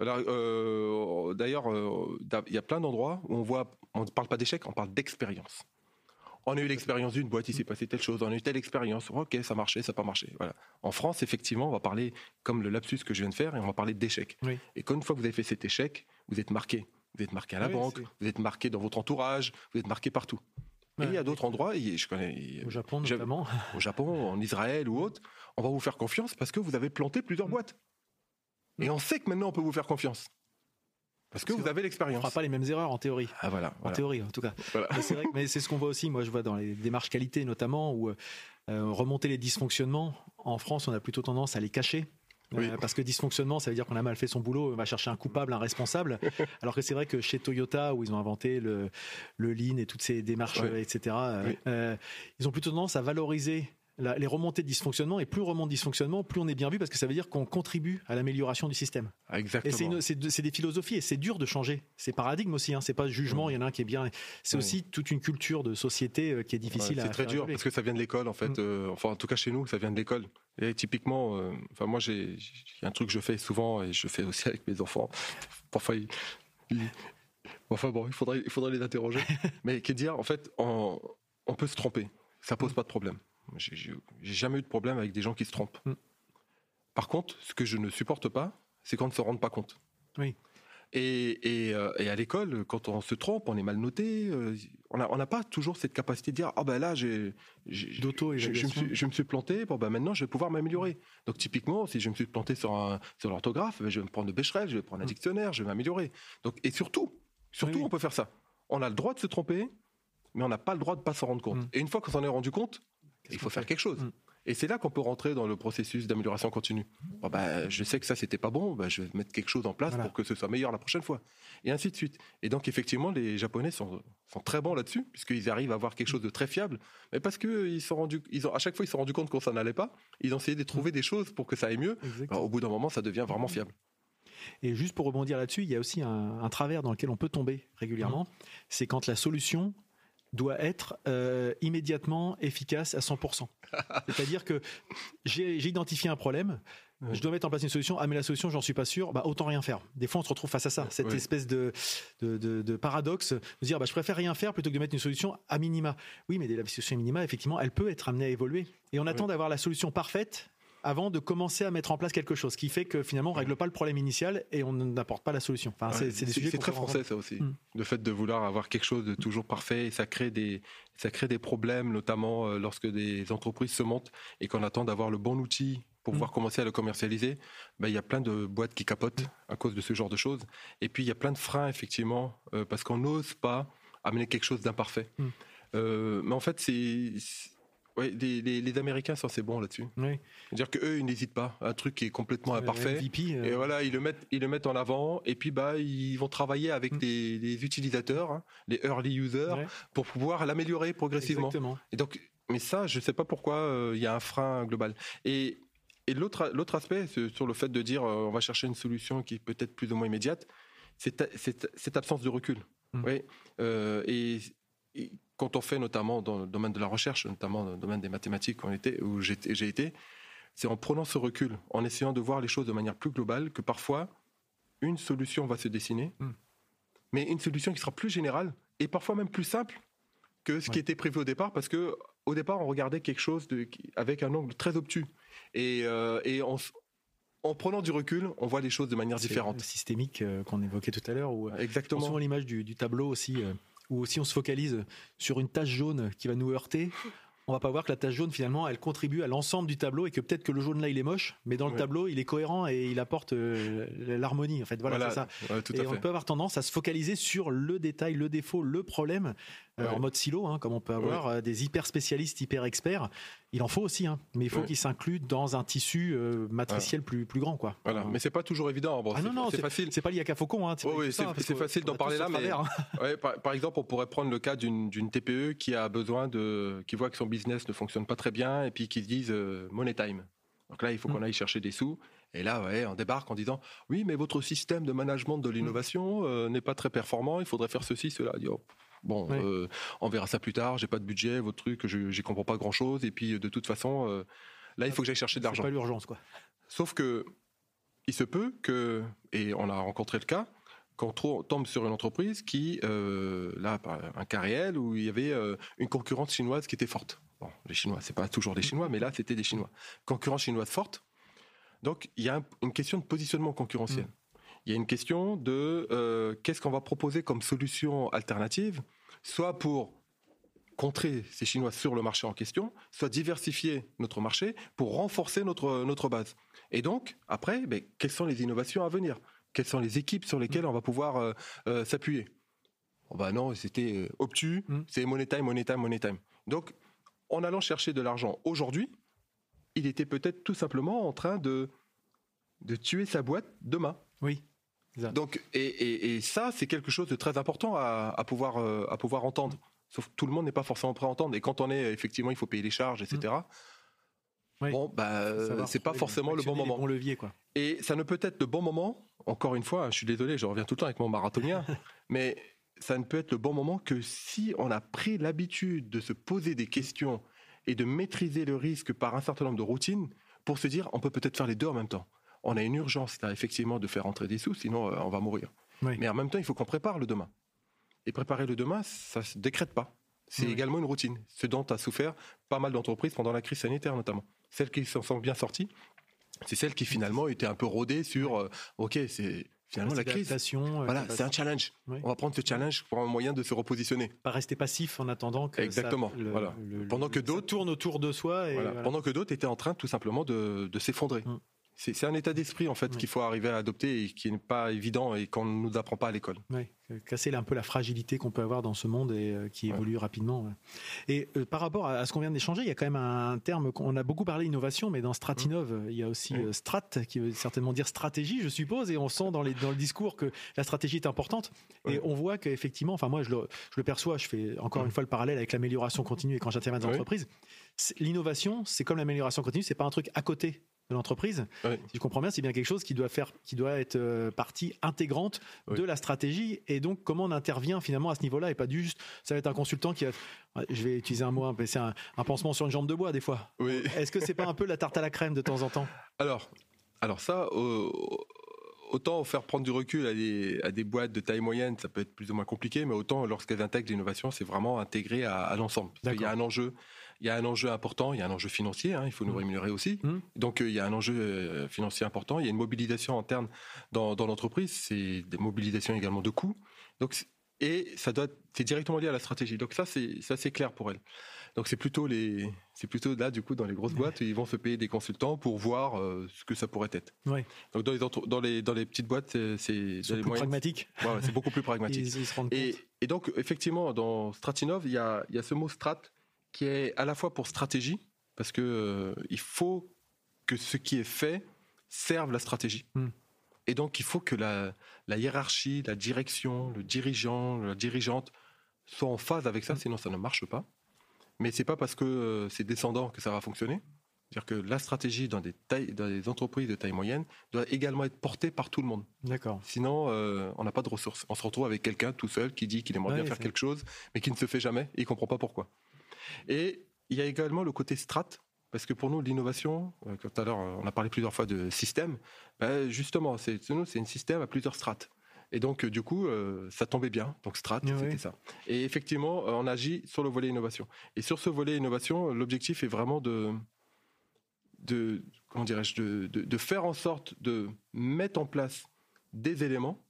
Alors, euh, D'ailleurs, euh, il y a plein d'endroits où on voit, on ne parle pas d'échec, on parle d'expérience. On a eu l'expérience d'une boîte, il s'est passé telle chose, on a eu telle expérience, ok, ça marchait, ça n'a pas marché. Voilà. En France, effectivement, on va parler, comme le lapsus que je viens de faire, et on va parler d'échec. Oui. Et qu'une fois que vous avez fait cet échec, vous êtes marqué. Vous êtes marqué à la Oui, banque, vous êtes marqué dans votre entourage, vous êtes marqué partout. et il y a Ouais. d'autres endroits, et je connais, au Japon notamment. au Japon, en Israël ou autre, on va vous faire confiance parce que vous avez planté plusieurs Mm. boîtes. Et on sait que maintenant on peut vous faire confiance. Parce que vous avez On l'expérience. fera pas les mêmes erreurs en théorie. Ah voilà. En voilà. théorie, en tout cas. Voilà. Mais c'est vrai mais c'est ce qu'on voit aussi. Moi, je vois dans les démarches qualité notamment où euh, remonter les dysfonctionnements. En France, on a plutôt tendance à les cacher. Euh, parce que dysfonctionnement, ça veut dire qu'on a mal fait son boulot, on va chercher un coupable, un responsable. Alors que c'est vrai que chez Toyota, où ils ont inventé le, le lean et toutes ces démarches, euh, etc., Oui. euh, ils ont plutôt tendance à valoriser les remontées de dysfonctionnement et plus on remonte dysfonctionnement, plus on est bien vu parce que ça veut dire qu'on contribue à l'amélioration du système. Ah, exactement. Et c'est des philosophies et c'est dur de changer. C'est paradigme aussi. Hein. C'est pas jugement. Il y en a un qui est bien. C'est aussi toute une culture de société euh, qui est difficile à. C'est très dur parce que ça vient de l'école en fait. Mm. Euh, enfin, en tout cas chez nous, ça vient de l'école. Et typiquement, euh, enfin moi j'ai un truc que je fais souvent et je fais aussi avec mes enfants. Parfois, enfin bon, il faudrait il faudrait les interroger. Mais qui est dire en fait, on, on peut se tromper. Ça pose mm. pas de problème. J'ai jamais eu de problème avec des gens qui se trompent. Mm. Par contre, ce que je ne supporte pas, c'est quand on ne se rend pas compte. Oui. Et, et, euh, et à l'école, quand on se trompe, on est mal noté. Euh, on n'a on a pas toujours cette capacité de dire ah ben là j'ai d'auto je, je, je, me suis planté. Bon ben maintenant je vais pouvoir m'améliorer. Donc typiquement, si je me suis planté sur un sur l'orthographe, ben, je vais me prendre le Becherel, je vais prendre un mm. dictionnaire, je vais m'améliorer. Donc et surtout, surtout on peut faire ça. On a le droit de se tromper, mais on n'a pas le droit de pas s'en rendre compte. Mm. Et une fois qu'on s'en est rendu compte, il faut faire quelque chose. Mm. Et c'est là qu'on peut rentrer dans le processus d'amélioration continue. Bon, bah, je sais que ça, c'était pas bon, bah, je vais mettre quelque chose en place pour que ce soit meilleur la prochaine fois. Et ainsi de suite. Et donc, effectivement, les Japonais sont, sont très bons là-dessus, puisqu'ils arrivent à avoir quelque chose de très fiable. Mais parce que ils sont rendus, ils ont, à chaque fois, ils se sont rendus compte que ça n'allait pas. Ils ont essayé de trouver des choses pour que ça aille mieux. au bout d'un moment, ça devient vraiment fiable. Et juste pour rebondir là-dessus, il y a aussi un, travers dans lequel on peut tomber régulièrement. C'est quand la solution doit être euh, immédiatement efficace à 100%. C'est-à-dire que j'ai identifié un problème, je dois mettre en place une solution, ah mais la solution j'en suis pas sûr, bah autant rien faire. Des fois on se retrouve face à ça, cette espèce de, de, de, paradoxe, de dire bah je préfère rien faire plutôt que de mettre une solution à minima. Oui mais la solution à minima effectivement elle peut être amenée à évoluer et on attend d'avoir la solution parfaite avant de commencer à mettre en place quelque chose, qui fait que finalement on règle pas le problème initial et on n'apporte pas la solution. Enfin, c'est très français ça aussi, hmm. le fait de vouloir avoir quelque chose de toujours parfait et ça crée des ça crée des problèmes, notamment euh, lorsque des entreprises se montent et qu'on attend d'avoir le bon outil pour pouvoir hmm. commencer à le commercialiser, ben, il y a plein de boîtes qui capotent hmm. à cause de ce genre de choses. Et puis il y a plein de freins effectivement euh, parce qu'on n'ose pas amener quelque chose d'imparfait. Euh, mais en fait, c'est les, les, Américains sont assez bons là-dessus. Oui. C'est-à-dire qu'eux, ils n'hésitent pas. Un truc qui est complètement imparfait. Euh. Et voilà, ils le mettent, ils le mettent en avant. Et puis, bah, ils vont travailler avec mm. des, utilisateurs, hein, les early users, pour pouvoir l'améliorer progressivement. Exactement. Et donc, mais ça, je ne sais pas pourquoi euh, il y a un frein global. Et, et l'autre, l'autre aspect, sur le fait de dire, euh, on va chercher une solution qui est peut-être plus ou moins immédiate, c'est cette absence de recul. Mm. Oui. et quand on fait notamment dans le domaine de la recherche, notamment dans le domaine des mathématiques où j'ai été, c'est en prenant ce recul, en essayant de voir les choses de manière plus globale, que parfois une solution va se dessiner, hmm. mais une solution qui sera plus générale et parfois même plus simple que ce qui était prévu au départ, parce que au départ on regardait quelque chose de, avec un angle très obtus et, euh, et en prenant du recul, on voit les choses de manière différente. Systémique euh, qu'on évoquait tout à l'heure, ou euh, exactement. Souvent l'image du, du, tableau aussi ou si on se focalise sur une tache jaune qui va nous heurter, on va pas voir que la tache jaune finalement elle contribue à l'ensemble du tableau et que peut-être que le jaune là il est moche mais dans le tableau il est cohérent et il apporte euh, l'harmonie en fait. Voilà, c'est ça. et on peut avoir tendance à se focaliser sur le détail le défaut le problème euh, en mode silo, hein, comme on peut avoir euh, des hyper spécialistes, hyper experts. Il en faut aussi, hein, mais il faut qu'ils s'incluent dans un tissu euh, matriciel plus plus grand, quoi. Voilà, mais c'est pas toujours évident. Bon, ah non non, c'est facile. C'est pas l'IACA Faucon, hein. oui, c'est facile d'en parler là, mais ouais, par, par, exemple, on pourrait prendre le cas d'une TPE qui a besoin de, qui voit que son business ne fonctionne pas très bien et puis qui se dise money time. Donc là, il faut mm. qu'on aille chercher des sous. Et là, ouais, on débarque en disant oui, mais votre système de management de l'innovation n'est pas très performant. Il faudrait faire ceci, cela. Oh, Bon, euh, on verra ça plus tard. J'ai pas de budget, votre truc, je j'y comprends pas grand chose. Et puis de toute façon, euh, là, il faut que j'aille chercher de l'argent. C'est pas l'urgence, quoi. Sauf que il se peut que, et on a rencontré le cas, qu'on tombe sur une entreprise qui, euh, là, un cas réel où il y avait une concurrence chinoise qui était forte. Bon, les Chinois, c'est pas toujours des Chinois, mais là, c'était des Chinois. Concurrence chinoise forte. Donc, il y a une question de positionnement concurrentiel. Mm. Il y a une question de qu'est-ce qu'on va proposer comme solution alternative soit pour contrer ces Chinois sur le marché en question, soit diversifier notre marché pour renforcer notre, notre base. Et donc, après, ben, quelles sont les innovations à venir? Quelles sont les équipes sur lesquelles on va pouvoir euh, euh, s'appuyer? Oh bah Non, c'était euh, obtus, mm. c'est money time, money time, money time. Donc, en allant chercher de l'argent aujourd'hui, il était peut-être tout simplement en train de, de tuer sa boîte demain. Oui. Donc, et, ça, c'est quelque chose de très important à, pouvoir, euh, à pouvoir entendre. Sauf que tout le monde n'est pas forcément prêt à entendre. Et quand on est, effectivement, il faut payer les charges, etc. bon, bah, c'est pas forcément le bon moment. Bon levier, quoi. Et ça ne peut être le bon moment. Encore une fois, je suis désolé, je reviens tout le temps avec mon marathonien, mais ça ne peut être le bon moment que si on a pris l'habitude de se poser des questions et de maîtriser le risque par un certain nombre de routines pour se dire on peut peut-être faire les deux en même temps. On a une urgence là effectivement de faire entrer des sous, sinon euh, on va mourir. Mais en même temps, il faut qu'on prépare le demain. Et préparer le demain, ça se décrète pas. C'est également une routine, ce dont a souffert pas mal d'entreprises pendant la crise sanitaire notamment. Celles qui s'en sont bien sorties, c'est celles qui finalement étaient un peu rodées sur, euh, ok, c'est finalement la crise. Euh, voilà, c'est un challenge. On va prendre ce challenge pour un moyen de se repositionner. Pas rester passif en attendant que exactement. voilà. pendant que d'autres tournent autour de soi. Et Pendant que d'autres étaient en train tout simplement de, s'effondrer. Mm. C'est un état d'esprit en fait qu'il faut arriver à adopter et qui n'est pas évident et qu'on ne nous apprend pas à l'école. Oui, casser un peu la fragilité qu'on peut avoir dans ce monde et euh, qui évolue rapidement. Et euh, par rapport à, ce qu'on vient d'échanger, il y a quand même un terme qu'on a beaucoup parlé innovation, mais dans Stratinov, mmh. il y a aussi euh, strat qui veut certainement dire stratégie, je suppose, et on sent dans, les, dans le discours que la stratégie est importante. Et on voit qu'effectivement, enfin moi je le, je le, perçois, je fais encore mmh. une fois le parallèle avec l'amélioration continue et quand j'interviens dans l'entreprise, l'innovation, c'est comme l'amélioration continue, c'est pas un truc à côté de l'entreprise. Si je comprends bien, c'est bien quelque chose qui doit faire, qui doit être euh, partie intégrante de la stratégie. Et donc, comment on intervient finalement à ce niveau-là et pas juste, ça va être un consultant qui a, je vais utiliser un mot, c'est un, pansement sur une jambe de bois des fois. Est-ce que c'est pas un peu la tarte à la crème de temps en temps? Alors, alors ça. autant faire prendre du recul à des, à des, boîtes de taille moyenne, ça peut être plus ou moins compliqué, mais autant lorsqu'elles intègrent l'innovation, c'est vraiment intégré à, à l'ensemble. Il y a un enjeu il y a un enjeu important, il y a un enjeu financier, hein, il faut nous mmh. rémunérer aussi. Mmh. Donc euh, il y a un enjeu euh, financier important, il y a une mobilisation interne dans, dans l'entreprise, c'est des mobilisations également de coûts. Donc et ça doit c'est directement lié à la stratégie. Donc ça c'est ça c'est clair pour elle. Donc c'est plutôt les c'est plutôt là du coup dans les grosses boîtes ils vont se payer des consultants pour voir euh, ce que ça pourrait être. Oui. Donc dans les dans les dans les petites boîtes c'est c'est pragmatique. Ouais, c'est beaucoup plus pragmatique. et, et, donc effectivement dans Stratinov il y a il y a ce mot strat qui est à la fois pour stratégie, parce que euh, il faut que ce qui est fait serve la stratégie. Hmm. Et donc, il faut que la, la, hiérarchie, la direction, le dirigeant, la dirigeante soient en phase avec ça, hmm. sinon ça ne marche pas. Mais c'est pas parce que euh, c'est descendant que ça va fonctionner. C'est-à-dire que la stratégie dans des, tailles, dans des entreprises de taille moyenne doit également être portée par tout le monde. D'accord. Sinon, euh, on n'a pas de ressources. On se retrouve avec quelqu'un tout seul qui dit qu'il aimerait bien faire quelque chose, mais qui ne se fait jamais et il comprend pas pourquoi. Et il y a également le côté strat, parce que pour nous, l'innovation, euh, tout à l'heure, on a parlé plusieurs fois de système, ben justement, c'est, nous, c'est un système à plusieurs strates. Et donc, du coup, euh, ça tombait bien. Donc, strat, c'était ça. Et effectivement, euh, on agit sur le volet innovation. Et sur ce volet innovation, l'objectif est vraiment de, de comment dirais-je, de, de, faire en sorte de mettre en place des éléments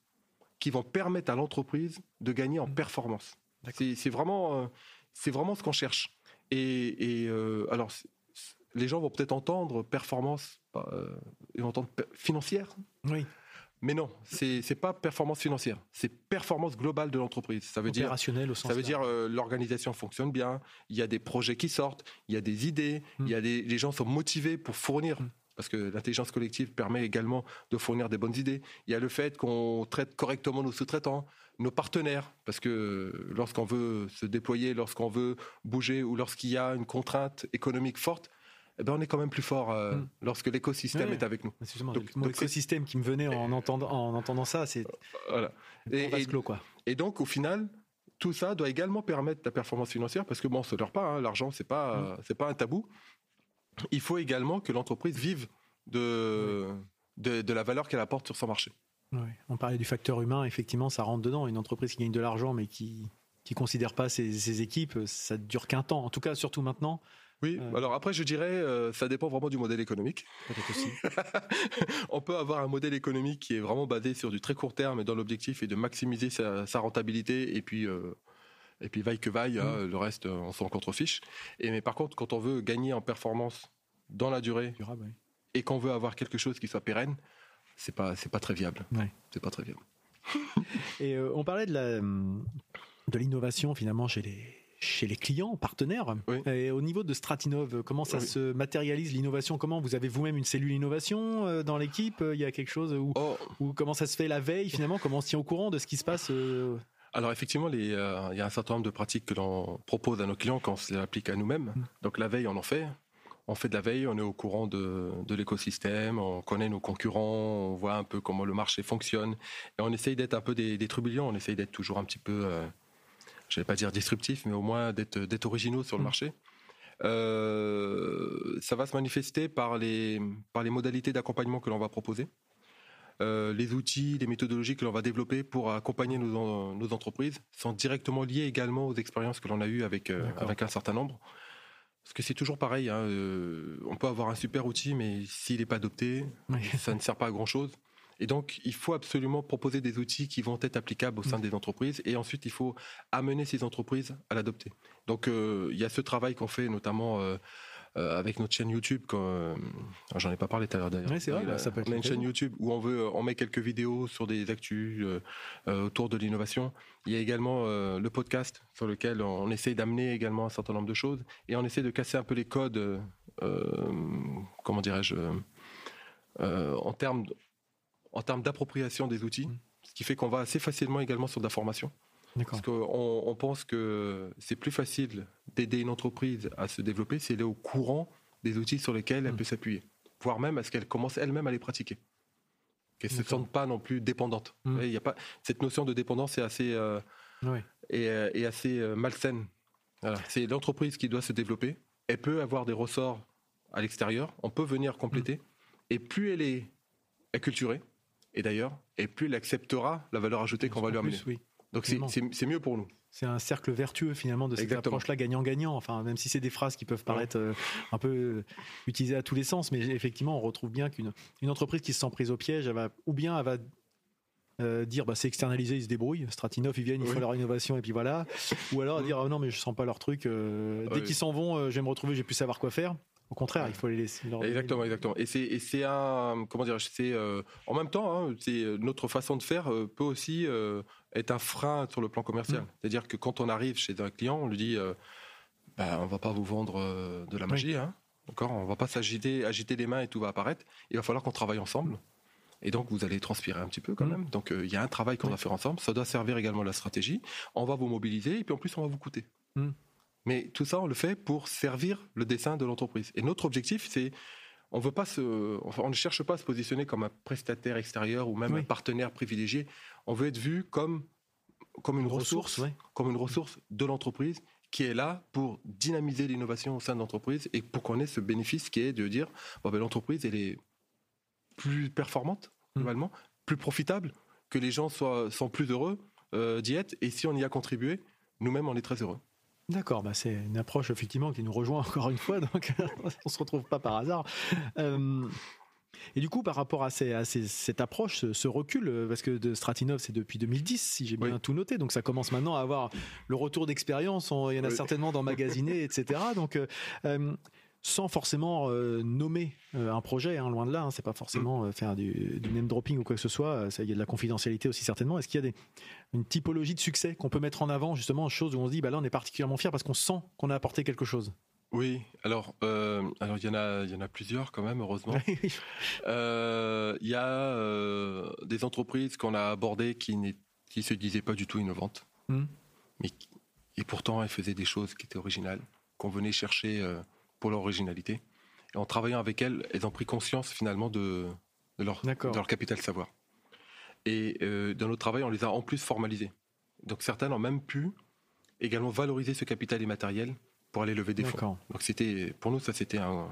qui vont permettre à l'entreprise de gagner en mmh. performance. C'est, vraiment, c'est vraiment ce qu'on cherche. Et, euh, alors, les gens vont peut-être entendre performance, euh, ils vont entendre financière. Oui. Mais non, c'est c'est pas performance financière, c'est performance globale de l'entreprise. Ça veut dire au sens Ça veut dire euh, l'organisation fonctionne bien, il y a des projets qui sortent, il y a des idées, il y a des les gens sont motivés pour fournir hmm parce que l'intelligence collective permet également de fournir des bonnes idées. Il y a le fait qu'on traite correctement nos sous-traitants, nos partenaires, parce que lorsqu'on veut se déployer, lorsqu'on veut bouger ou lorsqu'il y a une contrainte économique forte, eh ben on est quand même plus fort euh, hmm. lorsque l'écosystème est avec nous. donc, l'écosystème qui me venait en entendant, en entendant ça, c'est voilà. Et, et, quoi. et donc au final, tout ça doit également permettre la performance financière parce que bon, on se leurre pas, hein, l'argent c'est pas hmm. c'est pas un tabou il faut également que l'entreprise vive de, de, la valeur qu'elle apporte sur son marché. On parlait du facteur humain, effectivement, ça rentre dedans. Une entreprise qui gagne de l'argent mais qui qui considère pas ses, équipes, ça dure qu'un temps. En tout cas, surtout maintenant. Oui. Euh, alors après, je dirais, euh, ça dépend vraiment du modèle économique. Peut-être aussi. On peut avoir un modèle économique qui est vraiment basé sur du très court terme et dont l'objectif est de maximiser sa, rentabilité et puis euh, et puis vaille que vaille, hein, mm. le reste, on s'en contrefiche. Et mais par contre, quand on veut gagner en performance dans la durée et qu'on veut avoir quelque chose qui soit pérenne, c'est pas c'est pas très viable. C'est pas très viable. et euh, on parlait de la de l'innovation finalement chez les chez les clients, partenaires. Et au niveau de Stratinov, comment ça se matérialise l'innovation? Comment vous avez vous-même une cellule innovation euh, dans l'équipe? Il y a quelque chose où, oh. ou comment ça se fait la veille finalement? Comment on se tient au courant de ce qui se passe euh, alors effectivement, euh, il y a un certain nombre de pratiques que l'on propose à nos clients quand on se les applique à nous-mêmes. Mm. Donc la veille, on en fait. on fait de la veille, on est au courant de, l'écosystème, on connaît nos concurrents, on voit un peu comment le marché fonctionne. Et on essaye d'être un peu des, des on essaye d'être toujours un petit peu, euh, je ne vais pas dire disruptif, mais au moins d'être originaux sur le mmh. marché. Euh, ça va se manifester par les, par les modalités d'accompagnement que l'on va proposer. Euh, les outils, les méthodologies que l'on va développer pour accompagner nos, nos, entreprises sont directement liés également aux expériences que l'on a eues avec, avec un certain nombre. Parce que c'est toujours pareil. Hein, euh, on peut avoir un super outil, mais s'il n'est pas adopté, ça ne sert pas à grand chose. Et donc, il faut absolument proposer des outils qui vont être applicables au sein mm. des entreprises. Et ensuite, il faut amener ces entreprises à l'adopter. Donc, euh, il y a ce travail qu'on fait, notamment euh, euh, avec notre chaîne YouTube. Euh, j'en ai pas parlé tout à l'heure d'ailleurs. Oui, c'est vrai. ça peut être on a une chaîne YouTube où on veut, on met quelques vidéos sur des actus euh, autour de l'innovation. Il y a également le podcast sur lequel on, essaye d'amener également un certain nombre de choses et on essaie de casser un peu les codes. comment dirais-je en termes en termes d'appropriation des outils, mmh. ce qui fait qu'on va assez facilement également sur de la formation. Parce qu'on on pense que c'est plus facile d'aider une entreprise à se développer si elle est au courant des outils sur lesquels elle mm. peut s'appuyer, voire même à ce qu'elle commence elle-même à les pratiquer. Qu'elle ne se sente pas non plus dépendante. Mm. Il y a pas, cette notion de dépendance est assez, euh, euh, assez euh, malsaine. C'est l'entreprise qui doit se développer. Elle peut avoir des ressorts à l'extérieur. On peut venir compléter. Mm. Et plus elle est acculturée, et d'ailleurs, et plus elle acceptera la valeur ajoutée qu'on va lui amener. Oui. Donc c'est mieux pour nous. C'est un cercle vertueux finalement de cette approche-là gagnant-gagnant. Enfin, même si c'est des phrases qui peuvent paraître euh, un peu euh, utilisées à tous les sens, mais effectivement, on retrouve bien qu'une une entreprise qui se sent prise au piège, elle va, ou bien elle va euh, dire bah c'est externalisé, ils se débrouillent. Stratinov, ils viennent, ils font leur innovation et puis voilà. Ou alors dire ah non mais je sens pas leur truc. dès qu'ils s'en vont, je vais me retrouver, j'ai plus savoir quoi faire. Au contraire, il faut les laisser. exactement, exactement. Et c'est c'est un comment dire, c'est euh, en même temps, hein, c'est euh, notre façon de faire euh, peut aussi être un frein sur le plan commercial. Mm. C'est-à-dire que quand on arrive chez un client, on lui dit, bah, on va pas vous vendre de la magie, hein, d'accord? On va pas s'agiter, agiter les mains et tout va apparaître. Il va falloir qu'on travaille ensemble. Et donc, vous allez transpirer un petit peu quand mm. même. Donc, il y a un travail qu'on va faire ensemble. Ça doit servir également à la stratégie. On va vous mobiliser et puis en plus, on va vous coûter. Mm. Mais tout ça, on le fait pour servir le dessin de l'entreprise. Et notre objectif, c'est on veut pas se, on ne cherche pas à se positionner comme un prestataire extérieur ou même un partenaire privilégié. On veut être vu comme comme une ressource, comme une ressource de l'entreprise qui est là pour dynamiser l'innovation au sein de l'entreprise et pour qu'on ait ce bénéfice qui est de dire bon ben, l'entreprise elle est plus performante mmh. globalement, plus profitable, que les gens soient sont plus heureux euh, d'y être et si on y a contribué, nous-mêmes on est très heureux. D'accord, bah c'est une approche effectivement qui nous rejoint encore une fois, donc on se retrouve pas par hasard. Euh, et du coup, par rapport à, cette approche, ce, recul, euh, parce que de Stratinov, c'est depuis 2010, si j'ai bien tout noté, donc ça commence maintenant à avoir le retour d'expérience, il y en a certainement d'emmagasinés, etc. Donc, euh, sans forcément euh, nommer euh, un projet, hein, loin de là. Hein, c'est pas forcément mm. euh, faire du, name dropping ou quoi que ce soit. Il y a de la confidentialité aussi certainement. Est-ce qu'il y a des, une typologie de succès qu'on peut mettre en avant justement, chose où on se dit bah là on est particulièrement fier parce qu'on sent qu'on a apporté quelque chose? Oui, alors alors il y en a il y en a plusieurs quand même heureusement. Il y a des entreprises qu'on a abordées qui ne qui se disaient pas du tout innovantes, mm. mais et pourtant elles faisaient des choses qui étaient originales qu'on venait chercher pour leur originalité. Et en travaillant avec elles, elles ont pris conscience finalement de, leur, leur, capital savoir. Et euh, dans notre travail, on les a en plus formalisés. Donc certaines ont même pu également valoriser ce capital immatériel pour aller lever des fonds. Donc c'était, pour nous, ça c'était un,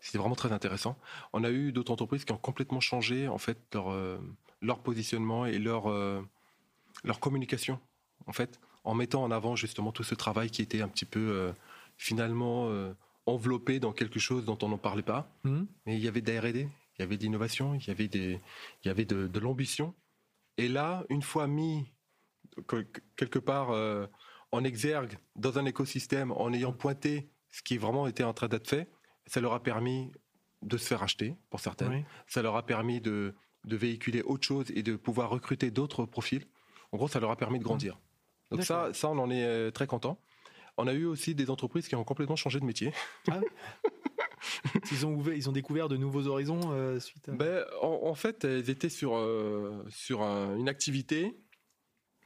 c'était vraiment très intéressant. On a eu d'autres entreprises qui ont complètement changé en fait leur euh, leur positionnement et leur euh, leur communication en fait en mettant en avant justement tout ce travail qui était un petit peu finalement enveloppé dans quelque chose dont on n'en parlait pas. Hmm. Mais il y avait de la R&D, il y avait de l'innovation, il y avait, des, il y avait de, l'ambition. Et là, une fois mis quelque part euh, en exergue dans un écosystème, en ayant pointé ce qui vraiment était en train d'être fait, ça leur a permis de se faire acheter pour certaines. Ça leur a permis de, de, véhiculer autre chose et de pouvoir recruter d'autres profils. En gros, ça leur a permis de grandir. Donc ça, ça, on en est euh, très content. On a eu aussi des entreprises qui ont complètement changé de métier. Ah ils, ont ouvert, ils ont découvert de nouveaux horizons euh, suite à... ben, en, fait, elles étaient sur, euh, sur une activité.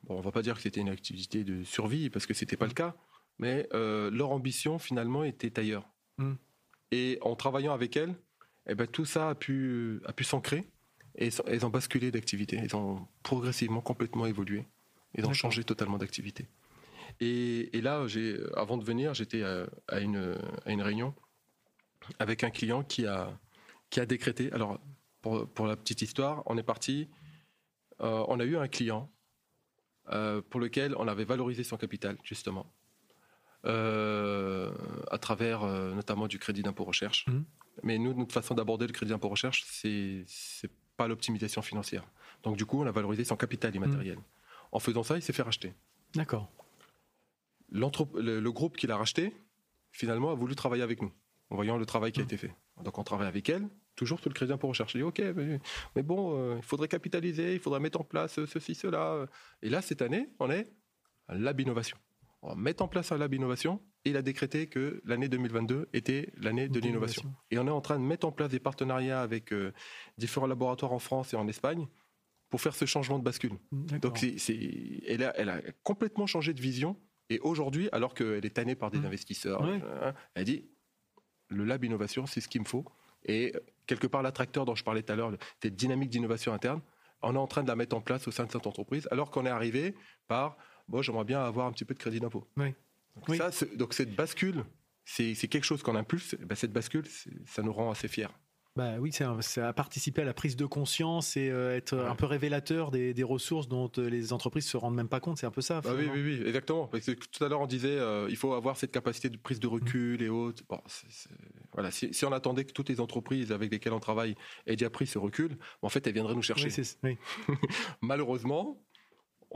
Bon, on va pas dire que c'était une activité de survie parce que c'était pas le cas, mais euh, leur ambition finalement était ailleurs. Hmm. Et en travaillant avec elles, eh ben, tout ça a pu, a pu s'ancrer et elles ont basculé d'activité. Elles ont progressivement, complètement évolué. Elles ont changé totalement d'activité. Et, là, avant de venir, j'étais à, une, à une réunion avec un client qui a, qui a décrété. Alors, pour, pour la petite histoire, on est parti. Euh, on a eu un client euh, pour lequel on avait valorisé son capital, justement, euh, à travers notamment du crédit d'impôt recherche. Mmh. Mais nous, notre façon d'aborder le crédit d'impôt recherche, c'est pas l'optimisation financière. Donc du coup, on a valorisé son capital immatériel. Mmh. En faisant ça, il s'est fait racheter. D'accord. Le, le, groupe qui l'a racheté, finalement, a voulu travailler avec nous, en voyant le travail qui a mmh. été fait. Donc on travaille avec elle, toujours sur le crédit d'impôt recherche. Je dis ok, mais, bon, euh, il faudrait capitaliser, il faudrait mettre en place ceci, cela. Et là, cette année, on est à Lab Innovation. On mettre en place un Lab Innovation et il a décrété que l'année 2022 était l'année de l'innovation. Et on est en train de mettre en place des partenariats avec euh, différents laboratoires en France et en Espagne pour faire ce changement de bascule. Donc c'est, elle, a, elle a complètement changé de vision. Et aujourd'hui, alors qu'elle est tannée par des mmh. investisseurs, hein, elle dit le lab innovation, c'est ce qu'il me faut. Et quelque part, l'attracteur dont je parlais tout à l'heure, cette dynamique d'innovation interne, on est en train de la mettre en place au sein de cette entreprise, alors qu'on est arrivé par, bon, j'aimerais bien avoir un petit peu de crédit d'impôt. Oui. Donc, Ça, donc cette bascule, c'est quelque chose qu'on impulse. Ben cette bascule, ça nous rend assez fiers. Bah oui, c'est à participer à la prise de conscience et euh, être un peu révélateur des, des, ressources dont euh, les entreprises se rendent même pas compte. C'est un peu ça. Bah oui, oui, oui, exactement. Parce que tout à l'heure on disait, euh, il faut avoir cette capacité de prise de recul et autres. Bon, voilà, si, si, on attendait que toutes les entreprises avec lesquelles on travaille aient déjà pris ce recul, en fait, elles viendraient nous chercher. Oui, oui. Malheureusement,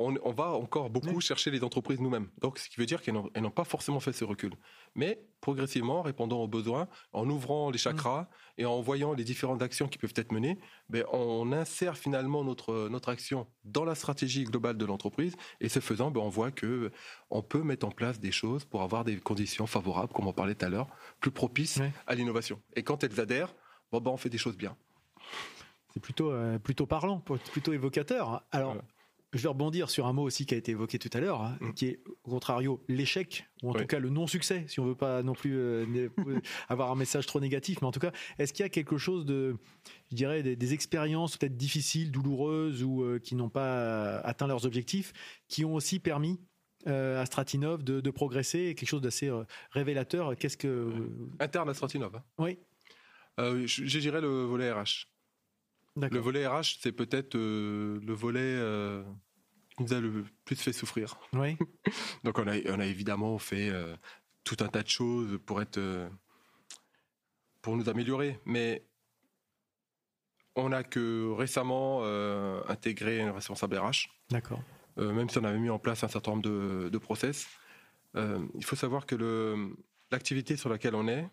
on, va encore beaucoup chercher les entreprises nous-mêmes. Donc, ce qui veut dire qu'elles n'ont pas forcément fait ce recul. Mais progressivement, répondant aux besoins, en ouvrant les chakras et en voyant les différentes actions qui peuvent être menées, ben, on insère finalement notre, notre action dans la stratégie globale de l'entreprise. Et ce faisant, ben, on voit que on peut mettre en place des choses pour avoir des conditions favorables, comme on parlait tout à l'heure, plus propices à l'innovation. Et quand elles adhèrent, bon, ben, on fait des choses bien. C'est plutôt, euh, plutôt parlant, plutôt évocateur. Alors, je vais rebondir sur un mot aussi qui a été évoqué tout à l'heure, hein, mm. qui est au contrario l'échec, ou en tout cas le non-succès, si on veut pas non plus euh, euh, avoir un message trop négatif. Mais en tout cas, est-ce qu'il y a quelque chose de, je dirais, des, expériences peut-être difficiles, douloureuses ou euh, qui n'ont pas atteint leurs objectifs, qui ont aussi permis à Stratinov de, progresser, quelque chose d'assez révélateur. Qu'est-ce que interne à Stratinov hein. Oui. je, je dirais le volet RH. Le volet RH, c'est peut-être euh, le volet euh, qui nous a le plus fait souffrir. Oui. Donc on a, on a évidemment fait euh, tout un tas de choses pour être, pour nous améliorer, mais on n'a que récemment intégré un responsable RH. D'accord. même si on avait mis en place un certain nombre de, de process, il faut savoir que l'activité sur laquelle on est,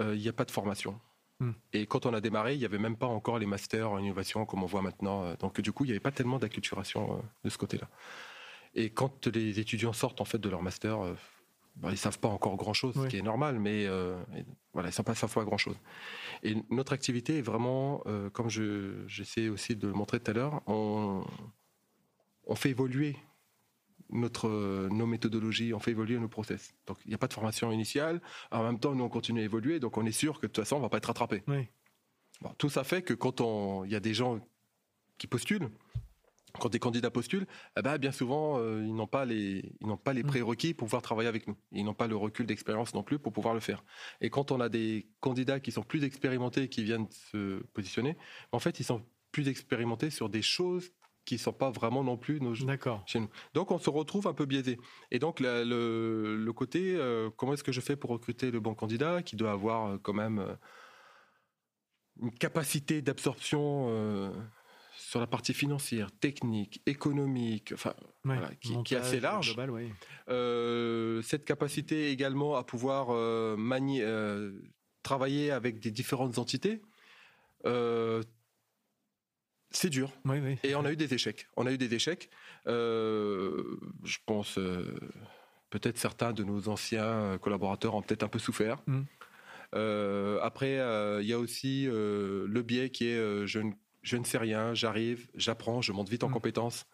il n'y a pas de formation. Hmm. Et quand on a démarré, il n'y avait même pas encore les masters en innovation comme on voit maintenant. Euh, donc du coup, il n'y avait pas tellement d'acculturation euh, de ce côté-là. Et quand les étudiants sortent en fait de leur master, euh, bah, ils savent pas encore grand-chose, ce qui est normal, mais voilà, ils savent pas, savent pas grand-chose. Et notre activité est vraiment, comme j'essaie aussi de le montrer tout à l'heure, on, on fait évoluer notre, nos méthodologies, on fait évoluer nos process. Donc il n'y a pas de formation initiale. En même temps, nous on continue à évoluer, donc on est sûr que de toute façon on va pas être rattrapé. tout ça fait que quand il y a des gens qui postulent, quand des candidats postulent, eh ben, bien souvent euh, ils n'ont pas les ils n'ont pas les mm. prérequis pour pouvoir travailler avec nous. Ils n'ont pas le recul d'expérience non plus pour pouvoir le faire. Et quand on a des candidats qui sont plus expérimentés qui viennent se positionner, en fait ils sont plus expérimentés sur des choses qui sont pas vraiment non plus nos chez nous. Donc on se retrouve un peu biaisé. Et donc le, côté euh, comment est-ce que je fais pour recruter le bon candidat qui doit avoir euh, quand même euh, une capacité d'absorption sur la partie financière, technique, économique, enfin qui, est assez large. cette capacité également à pouvoir manier, travailler avec des différentes entités c'est dur. Et on a eu des échecs. On a eu des échecs. Euh, je pense euh, peut-être certains de nos anciens collaborateurs ont peut-être un peu souffert. Mm. Euh, après, il y a aussi le biais qui est je ne, je, ne, sais rien, j'arrive, j'apprends, je monte vite en mm. compétences.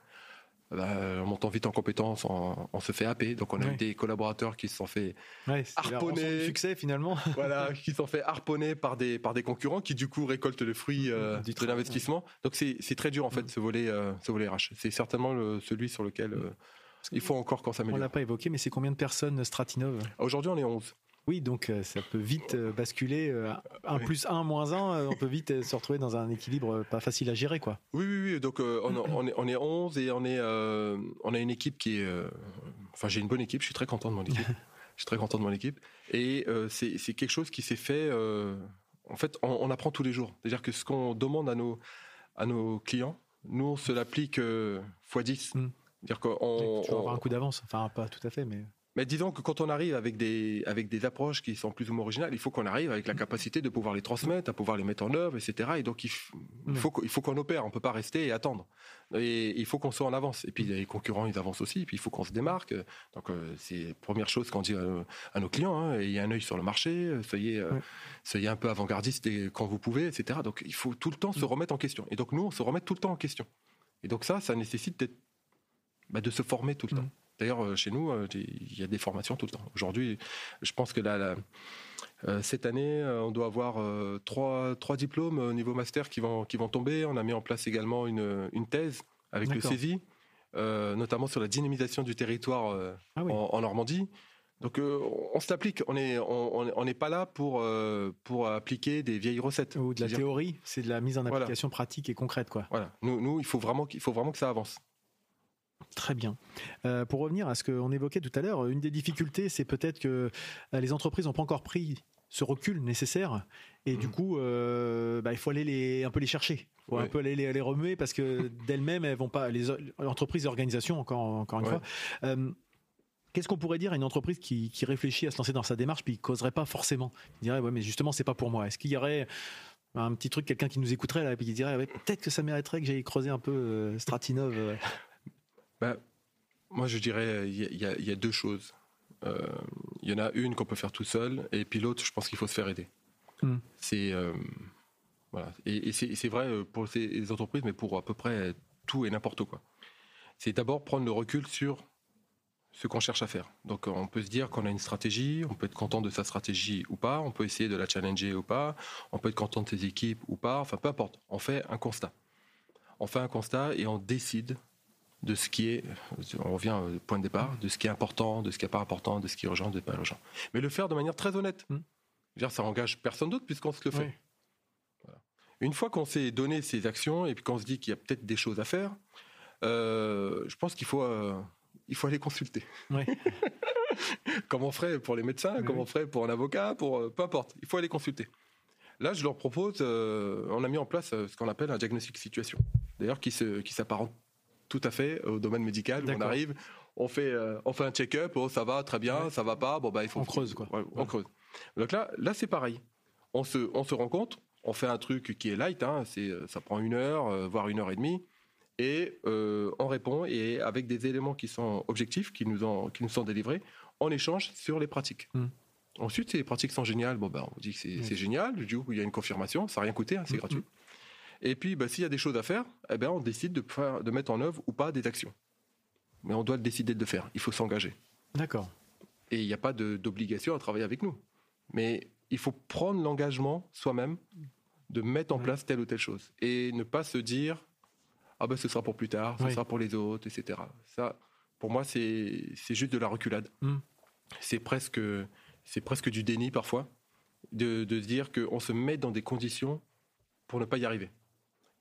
En montant vite en compétence, on, se fait happer. Donc on a eu des collaborateurs qui se sont fait ouais, harponner, succès finalement. voilà, qui se sont fait harponner par des par des concurrents qui du coup récoltent le fruit euh, de l'investissement. Donc c'est très dur en fait mm. ce volet euh, ce volet RH. C'est certainement le, celui sur lequel euh, il faut encore qu'on s'améliore. On l'a pas évoqué, mais c'est combien de personnes Stratinov? Aujourd'hui on est 11. Oui, donc euh, ça peut vite euh, basculer. Euh, un plus un, moins un, on peut vite se retrouver dans un équilibre pas facile à gérer, quoi. Oui, oui, oui. Donc on, est, on est 11 et on, est, on a une équipe qui est. enfin, j'ai une bonne équipe, je suis très content de mon équipe. je suis très content de mon équipe. Et c'est quelque chose qui s'est fait. en fait, on, apprend tous les jours. C'est-à-dire que ce qu'on demande à nos, à nos clients, nous, on se l'applique x10. Mm. C'est-à-dire qu'on. Tu avoir un coup d'avance. Enfin, pas tout à fait, mais. Mais disons que quand on arrive avec des, avec des approches qui sont plus ou moins originales, il faut qu'on arrive avec la capacité de pouvoir les transmettre, à pouvoir les mettre en œuvre, etc. Et donc, il, faut, il faut qu'on opère. On peut pas rester et attendre. Et il faut qu'on soit en avance. Et puis, les concurrents, ils avancent aussi. Et puis, il faut qu'on se démarque. Donc, euh, c'est la première chose qu'on dit à, nos clients. Hein. Il y a un œil sur le marché. Soyez, euh, soyez un peu avant-gardiste quand vous pouvez, etc. Donc, il faut tout le temps se remettre en question. Et donc, nous, on se remet tout le temps en question. Et donc, ça, ça nécessite bah, de se former tout le temps. D'ailleurs, euh, chez nous, euh, il y a des formations tout le temps. Aujourd'hui, je pense que là, euh, cette année, on doit avoir trois, trois diplômes au niveau master qui vont, qui vont tomber. On a mis en place également une, une thèse avec le CESI, notamment sur la dynamisation du territoire ah en, Normandie. Donc on s'applique, on n'est on, pas là pour, pour appliquer des vieilles recettes. Ou de la théorie, c'est de la mise en application pratique et concrète. Quoi. Voilà, nous, nous il, faut vraiment, il faut vraiment que ça avance. Très bien. Euh, pour revenir à ce qu'on évoquait tout à l'heure, une des difficultés, c'est peut-être que euh, les entreprises n'ont pas encore pris ce recul nécessaire et du mmh. coup, euh, bah, il faut aller les, un peu les chercher, il faut un peu aller les, remuer parce que d'elles-mêmes, elles vont pas. Les entreprises et organisations, encore, encore une fois. Qu'est-ce qu'on pourrait dire à une entreprise qui, réfléchit à se lancer dans sa démarche puis qui causerait pas forcément? Il dirait ouais mais justement c'est pas pour moi. Est-ce qu'il y aurait un petit truc, quelqu'un qui nous écouterait là, et qui dirait peut-être que ça mériterait que j'aille creuser un peu Stratinov bah, moi, je dirais, il y, a deux choses. Euh, il y en a une qu'on peut faire tout seul, et puis l'autre, je pense qu'il faut se faire aider. Hmm. C'est euh, voilà, et, c'est vrai euh, pour les entreprises, mais pour à peu près tout et n'importe quoi. C'est d'abord prendre le recul sur ce qu'on cherche à faire. Donc on peut se dire qu'on a une stratégie, on peut être content de sa stratégie ou pas, on peut essayer de la challenger ou pas, on peut être content de ses équipes ou pas, enfin peu importe. On fait un constat. On fait un constat et on décide de ce qui est, on revient au point de départ, de ce qui est important, de ce qui n'est pas important, de ce qui est urgent, de ce qui n'est pas urgent. Mais le faire de manière très honnête. Hmm. Dire, ça engage personne d'autre puisqu'on se le fait. Une fois qu'on s'est donné ces actions et puis qu'on se dit qu'il y a peut-être des choses à faire, euh, je pense qu'il faut, euh, il faut aller consulter. comme on ferait pour les médecins, comme on ferait pour un avocat, pour euh, peu importe. Il faut aller consulter. Là, je leur propose, on a mis en place ce qu'on appelle un diagnostic situation. D'ailleurs, qui s'apparente tout à fait au domaine médical. on arrive, on fait, euh, on fait un check-up, oh, ça va très bien, ça va pas, bon bah il faut on creuse quoi. on creuse. Donc là, là c'est pareil. On se, on se rend compte, on fait un truc qui est light, hein, c'est, euh, ça prend une heure, euh, voire une heure et demie, et on répond et avec des éléments qui sont objectifs, qui nous ont, qui nous sont délivrés, on échange sur les pratiques. Hmm. Ensuite, si les pratiques sont géniales, bon ben on dit que c'est, génial. Du coup, il y a une confirmation, ça n'a rien coûté, hein, c'est hmm. gratuit. Et puis, bah, s'il y a des choses à faire, eh ben, on décide de, faire, de mettre en œuvre ou pas des actions. Mais on doit décider de le faire. Il faut s'engager. D'accord. Et il n'y a pas d'obligation à travailler avec nous. Mais il faut prendre l'engagement soi-même de mettre en place telle ou telle chose. Et ne pas se dire, ah ben ce sera pour plus tard, ce sera pour les autres, etc. Ça, pour moi, c'est juste de la reculade. Hmm. C'est presque, presque du déni parfois, de, de dire qu'on se met dans des conditions pour ne pas y arriver.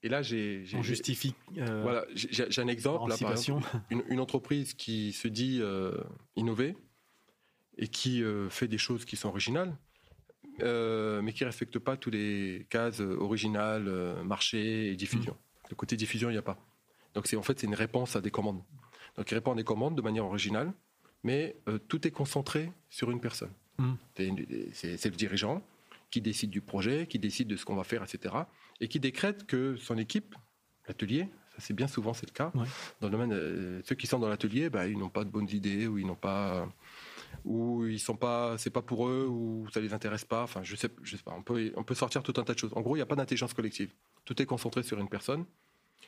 Et là, j'ai. On justifie. Euh, voilà, j'ai un exemple. Là, par exemple, une, entreprise qui se dit euh, innover et qui euh, fait des choses qui sont originales, mais qui ne respecte pas tous les cases originales, marché et diffusion. Mm. Le côté diffusion, il n'y a pas. Donc, en fait, c'est une réponse à des commandes. Donc, il répond à des commandes de manière originale, mais tout est concentré sur une personne. Mm. C'est le dirigeant qui décide du projet, qui décide de ce qu'on va faire, etc et qui décrète que son équipe, l'atelier, ça c'est bien souvent c'est le cas, dans le domaine, euh, ceux qui sont dans l'atelier, bah, ils n'ont pas de bonnes idées ou ils n'ont pas ou ils sont pas, c'est pas pour eux, ou ça les intéresse pas. Enfin, je sais, je sais pas. On peut, on peut sortir tout un tas de choses. En gros, il n'y a pas d'intelligence collective. Tout est concentré sur une personne,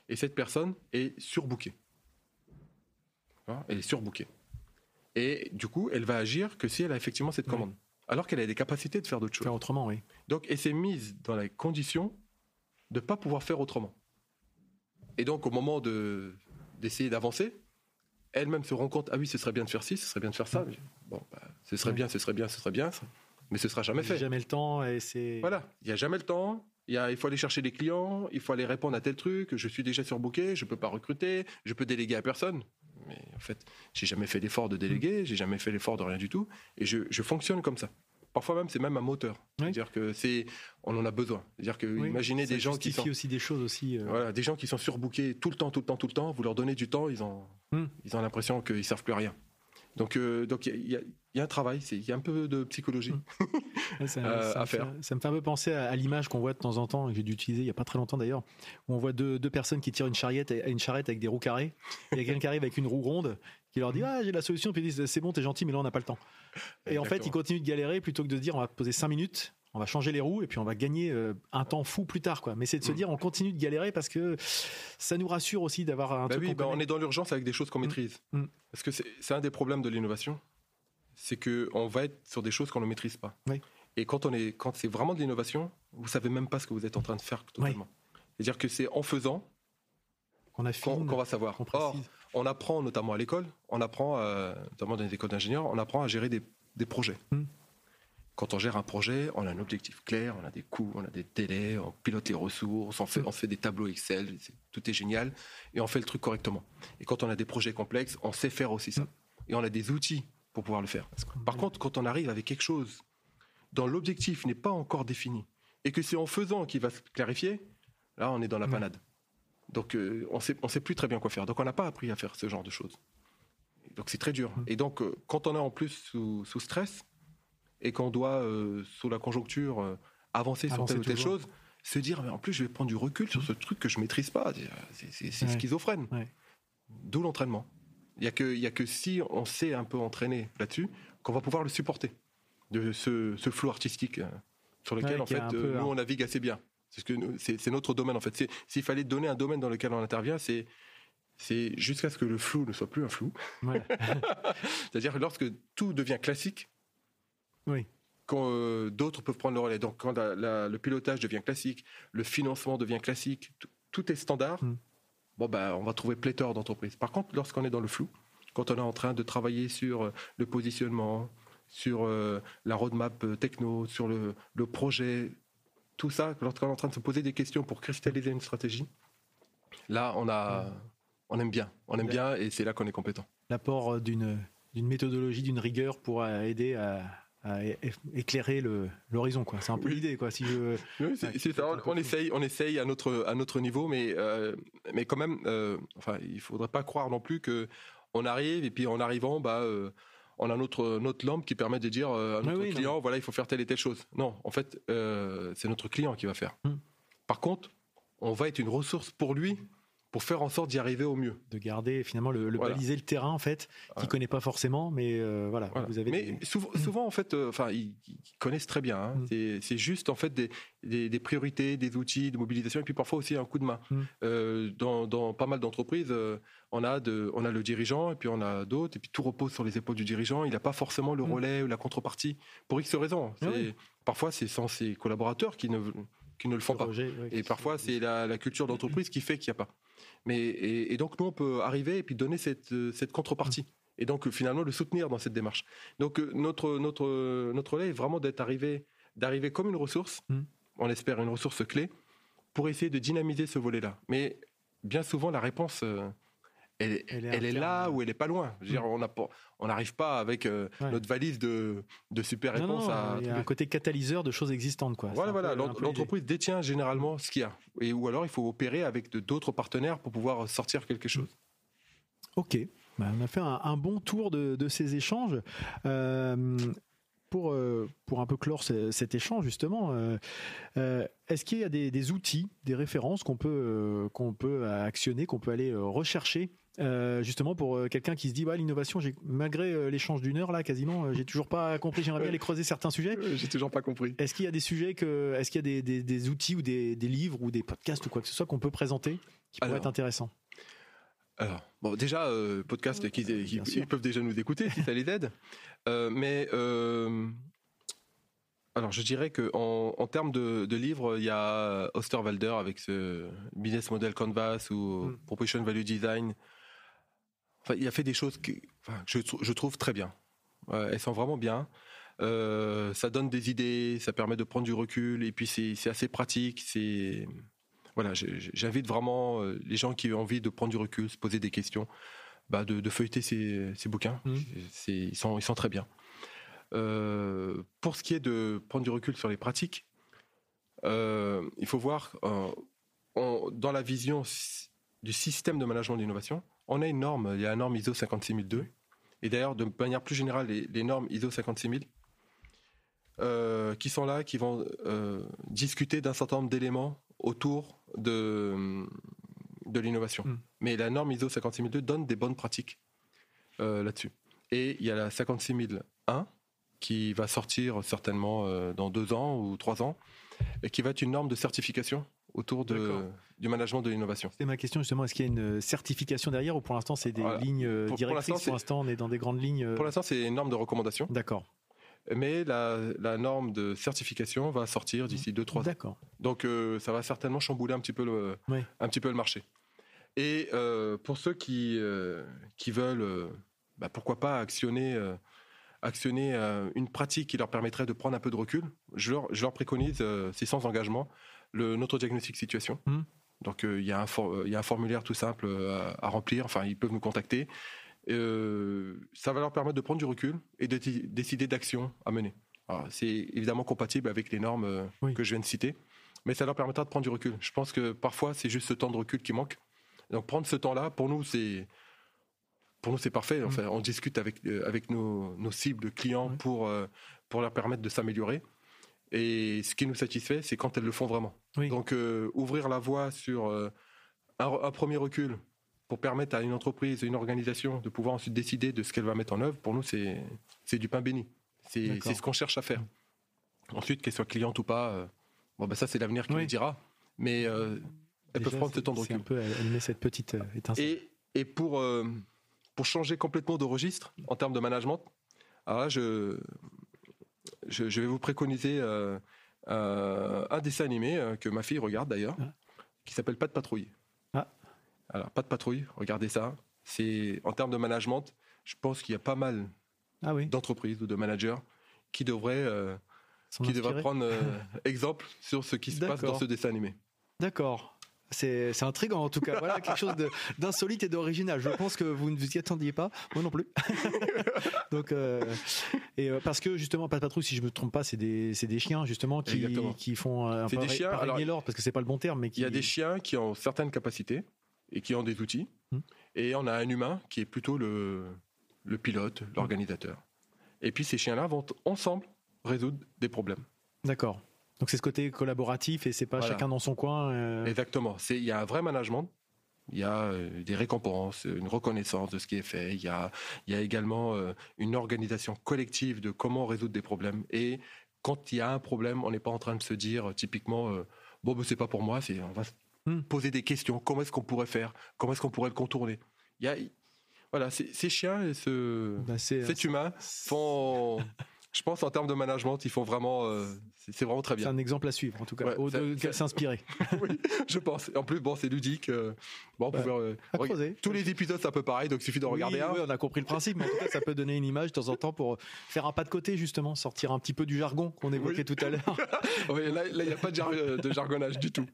et cette personne est surbookée. Elle est surbookée. Et du coup, elle va agir que si elle a effectivement cette commande. Alors qu'elle a des capacités de faire d'autres choses. Faire autrement, oui. Donc, elle s'est mise dans la condition de ne pas pouvoir faire autrement. Et donc, au moment de, d'essayer d'avancer, elle-même se rend compte, ah oui, ce serait bien de faire ci, ce serait bien de faire ça. Bon, bah, ce serait bien, ce serait bien, ce serait bien, mais ce sera jamais fait. Il n'y a jamais le temps et c'est. Voilà, il n'y a jamais le temps. Il, y a, il faut aller chercher des clients, il faut aller répondre à tel truc. Je suis déjà surbooké, je peux pas recruter, je peux déléguer à personne. Mais en fait, j'ai jamais fait l'effort de déléguer, j'ai jamais fait l'effort de rien du tout, et je, je fonctionne comme ça. Parfois même, c'est même un moteur. C'est-à-dire que c'est, on en a besoin. C'est-à-dire que imaginez des gens qui sont aussi des choses aussi. Euh. Voilà, des gens qui sont surbookés tout le temps, tout le temps, tout le temps. Vous leur donnez du temps, ils ont, hmm. ils ont l'impression qu'ils savent plus rien. Donc, euh, donc il y, y, a un travail, il y a un peu de psychologie hmm. ça, euh, à faire. ça me fait un peu penser à, l'image qu'on voit de temps en temps, que j'ai dû utiliser il y a pas très longtemps d'ailleurs, où on voit deux, deux, personnes qui tirent une charrette, une charrette avec des roues carrées. Il y a quelqu'un qui arrive avec une roue ronde, qui leur dit ah j'ai la solution, puis ils disent c'est bon, t'es gentil, mais là on n'a pas le temps. Et en fait, ils continuent de galérer plutôt que de se dire on va poser 5 minutes, on va changer les roues et puis on va gagner euh, un temps fou plus tard quoi. Mais c'est de se mm. dire on continue de galérer parce que ça nous rassure aussi d'avoir un bah truc oui, bah on est dans l'urgence avec des choses qu'on mm. maîtrise. Mm. Parce que c'est un des problèmes de l'innovation, c'est que on va être sur des choses qu'on ne maîtrise pas. Et quand on est quand c'est vraiment de l'innovation, vous savez même pas ce que vous êtes en train de faire totalement. C'est-à-dire que c'est en faisant qu'on va savoir. Or, on apprend notamment à l'école, on apprend, euh, notamment dans les écoles d'ingénieurs, on apprend à gérer des, projets. Quand on gère un projet, on a un objectif clair, on a des coûts, on a des délais, on pilote les ressources, on fait, on fait des tableaux Excel, tout est génial, et on fait le truc correctement. Et quand on a des projets complexes, on sait faire aussi ça. Hmm. Et on a des outils pour pouvoir le faire. Par contre, quand on arrive avec quelque chose dont l'objectif n'est pas encore défini, et que c'est en faisant qu'il va se clarifier, là, on est dans la hmm. panade. Donc euh, on sait, sait plus très bien quoi faire. Donc on n'a pas appris à faire ce genre de choses. Donc c'est très dur. Et donc euh, quand on est en plus sous, stress et qu'on doit euh, sous la conjoncture avancer, sur telle ou telle chose, se dire mais en plus je vais prendre du recul sur ce truc que je maîtrise pas. C'est schizophrène. D'où l'entraînement. Il y a que a que si on s'est un peu entraîné là-dessus qu'on va pouvoir le supporter de ce, flou artistique sur lequel en fait nous on navigue assez bien. C'est notre domaine en fait. S'il fallait donner un domaine dans lequel on intervient, c'est c'est jusqu'à ce que le flou ne soit plus un flou. C'est-à-dire lorsque tout devient classique. Oui. Quand euh, d'autres peuvent prendre le relais. Donc quand le pilotage devient classique, le financement devient classique, tout est standard. Hmm. Bon bah on va trouver pléthore d'entreprises. Par contre, lorsqu'on est dans le flou, quand on est en train de travailler sur euh, le positionnement, sur euh, la roadmap techno, sur le, le projet, tout ça, lorsqu'on est en train de se poser des questions pour cristalliser une stratégie, là, on a, on aime bien, on aime bien, et c'est là qu'on est compétent. L'apport d'une d'une méthodologie, d'une rigueur pour aider à, éclairer l'horizon quoi c'est un peu l'idée quoi si je on, essaye on essaye à notre à notre niveau mais euh, mais quand même enfin il faudrait pas croire non plus que on arrive et puis en arrivant bah on a notre notre lampe qui permet de dire euh, à notre client voilà il faut faire telle et telle chose. Non, en fait euh, c'est notre client qui va faire. Hmm. Par contre, on va être une ressource pour lui pour faire en sorte d'y arriver au mieux. De garder finalement le, baliser le terrain en fait, qui connaît pas forcément, mais euh, voilà, Vous avez mais souvent, en fait, enfin ils, connaissent très bien. Hein. Hmm. C'est juste en fait des, des, priorités, des outils de mobilisation et puis parfois aussi un coup de main. Hmm. dans, dans, pas mal d'entreprises, on a, de, on a le dirigeant et puis on a d'autres, et puis tout repose sur les épaules du dirigeant. Il n'a pas forcément le mm. relais ou la contrepartie pour X raisons. Ah parfois, c'est sans ses collaborateurs qui ne, qui ne le font pas. et parfois, c'est la, culture d'entreprise qui fait qu'il n'y a pas. Mais, et, donc, nous, on peut arriver et puis donner cette, cette contrepartie. Mm. Et donc, finalement, le soutenir dans cette démarche. Donc, euh, notre, notre, notre relais est vraiment d'être arrivé, d'arriver comme une ressource, mm. on espère une ressource clé, pour essayer de dynamiser ce volet-là. Mais bien souvent, la réponse, elle, est, là ou elle est pas loin. Mm. on n'arrive pas avec euh, notre valise de, super réponses à. Il y a un côté catalyseur de choses existantes, quoi. Voilà, voilà. L'entreprise détient généralement ce qu'il y a, et ou alors il faut opérer avec d'autres partenaires pour pouvoir sortir quelque chose. Ok. Bah, on a fait un, bon tour de, ces échanges. Euh, pour, euh, pour un peu clore cet échange justement, est-ce qu'il y a des, des, outils, des références qu'on peut qu'on peut actionner, qu'on peut aller rechercher euh, justement pour euh, quelqu'un qui se dit bah l'innovation j'ai malgré euh, l'échange d'une heure là quasiment j'ai toujours pas compris j'aimerais bien aller creuser certains sujets j'ai toujours pas compris est-ce qu'il y a des sujets que est-ce qu'il y a des, des, outils ou des, des, livres ou des podcasts ou quoi que ce soit qu'on peut présenter qui pourraient être intéressants? Alors, bon, déjà, podcast, qui, ils peuvent déjà nous écouter si ça les aide. Mais alors, je dirais que en, en termes de, de livres, il y a Osterwalder avec ce Business Model Canvas ou Mm. Proposition Value Design. Enfin, il a fait des choses que, enfin, je, trou- je trouve très bien. Ouais, elles sont vraiment bien. Euh, ça donne des idées, ça permet de prendre du recul, et puis c'est assez pratique. C'est voilà, j'invite vraiment euh, les gens qui ont envie de prendre du recul, se poser des questions, bah, de, de feuilleter ces, ces bouquins. C'est- ils, sont, ils sont très bien. Euh, pour ce qui est de prendre du recul sur les pratiques, euh, il faut voir euh, on- dans la vision du système de management d'innovation, on a une norme, il y a la norme ISO 56002, et d'ailleurs de manière plus générale, les, les normes ISO 56000 euh, qui sont là, qui vont euh, discuter d'un certain nombre d'éléments autour de, de l'innovation. Mm. Mais la norme ISO 56002 donne des bonnes pratiques euh, là-dessus. Et il y a la 56001 qui va sortir certainement dans deux ans ou trois ans, et qui va être une norme de certification autour de, du management de l'innovation. C'est ma question justement, est-ce qu'il y a une certification derrière ou pour l'instant c'est des Voilà. lignes euh, Pour- directrices? Pour l'instant on est dans des grandes lignes. euh, Pour l'instant, c'est une norme de recommandation, D'accord. mais la, la norme de certification va sortir d'ici deux, trois ans. D'accord. Donc euh, ça va certainement chambouler un petit peu le, Oui. un petit peu le marché. Et euh, pour ceux qui, euh, qui veulent, euh, bah, pourquoi pas actionner, euh, actionner euh, une pratique qui leur permettrait de prendre un peu de recul, je leur, je leur préconise, euh, c'est sans engagement, le, notre diagnostic situation. Mhm. Donc euh, il y, a un for- il y a un formulaire tout simple euh, à, à remplir, enfin ils peuvent nous contacter. Euh, ça va leur permettre de prendre du recul et de décider d'actions à mener. C'est évidemment compatible avec les normes Oui. que je viens de citer, mais ça leur permettra de prendre du recul. Je pense que parfois c'est juste ce temps de recul qui manque. Donc prendre ce temps-là, pour nous, c'est pour nous c'est parfait. Mm. Enfin, on discute avec euh, avec nos, nos cibles clients Oui. pour euh, pour leur permettre de s'améliorer. Et ce qui nous satisfait, c'est quand elles le font vraiment. Oui. Donc euh, ouvrir la voie sur euh, un, un premier recul pour permettre à une entreprise, à une organisation de pouvoir ensuite décider de ce qu'elle va mettre en œuvre, pour nous c'est du pain béni. C'est ce qu'on cherche à faire. Ensuite, qu'elle soit cliente ou pas, euh, bon ben ça c'est l'avenir qui Oui. le dira. Mais euh, elles Déjà, peuvent prendre ce temps de recul. un peu allumer cette petite étincelle. Et, et pour, euh, pour changer complètement de registre en termes de management, alors là, je, je, je vais vous préconiser un dessin animé euh, que ma fille regarde d'ailleurs, Ah. qui s'appelle Pas de patrouille. Ah. Alors, Pas de patrouille, regardez ça. C'est en termes de management, je pense qu'il y a pas mal Ah oui, d'entreprises ou de managers qui devraient, euh, qui devraient prendre euh, exemple sur ce qui se passe dans ce dessin animé. D'accord. C'est intriguant en tout cas. Voilà quelque chose d'insolite et d'original. Je pense que vous ne vous y attendiez pas, moi non plus. Donc euh, et euh, parce que justement pas de patrouille, si je me trompe pas, c'est des c'est des chiens justement qui Exactement. qui font un peu des chiens, alors- l'ordre parce que c'est pas le bon terme, mais qui Il y a des chiens qui ont certaines capacités et qui ont des outils. Hmm. Et on a un humain qui est plutôt le, le pilote, l'organisateur. Et puis ces chiens-là vont ensemble résoudre des problèmes. D'accord. Donc c'est ce côté collaboratif et c'est pas Voilà. chacun dans son coin. euh, Exactement. C'est- Il y a un vrai management. Il y a euh, des récompenses, une reconnaissance de ce qui est fait. Il y a, il y a également euh, une organisation collective de comment résoudre des problèmes. Et quand il y a un problème, on n'est pas en train de se dire typiquement bon, ben, c'est pas pour moi. C'est on va se Hmm. poser des questions. Comment est-ce qu'on pourrait faire? Comment est-ce qu'on pourrait le contourner Il y a, voilà, ces ces chiens et ce, c'est cet humain font, je pense en termes de management, ils font vraiment, euh, c'est c'est vraiment très c'est bien. un exemple à suivre en tout cas. Ouais, de- s'inspirer. oui, je pense. En plus, bon, c'est ludique. euh, bon, pouvait, euh, tous les épisodes, c'est un peu pareil, donc il suffit d'en Oui, regarder un. oui, on a compris le principe, mais en tout cas, ça peut donner une image de temps en temps pour faire un pas de côté, justement, sortir un petit peu du jargon qu'on évoquait Oui. tout à l'heure. Oui, là, il n'y a pas de, jar- de jargonnage du tout.